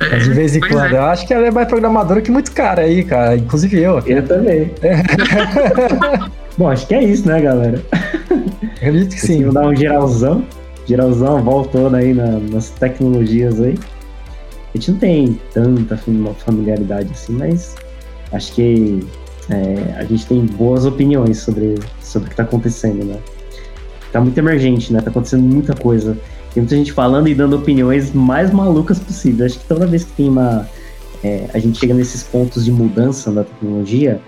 É, de vez em quando. É. Eu acho que ela é mais programadora que muito cara aí, cara. Inclusive eu. Eu também. Bom, acho que é isso, né, galera? Acredito que sim. Vou dar um geralzão geralzão voltando aí na, nas tecnologias aí. A gente não tem tanta familiaridade assim, mas acho que é, a gente tem boas opiniões sobre, sobre o que está acontecendo, né? Tá muito emergente, né? Tá acontecendo muita coisa. Tem muita gente falando e dando opiniões mais malucas possível. Acho que toda vez que tem uma. É, a gente chega nesses pontos de mudança da tecnologia,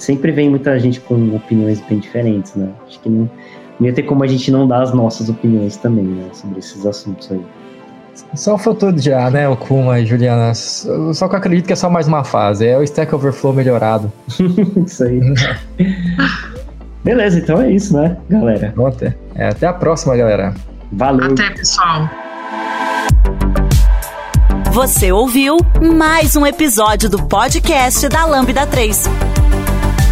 sempre vem muita gente com opiniões bem diferentes, né? Acho que não, não ia ter como a gente não dar as nossas opiniões também, né, sobre esses assuntos aí. Só faltou já, né, o Kuma e Juliana. Só que eu acredito que é só mais uma fase. É o Stack Overflow melhorado. isso aí. Beleza, então é isso, né, galera? Até, é, até a próxima, galera. Valeu. Até, pessoal. Você ouviu mais um episódio do podcast da Lambda 3.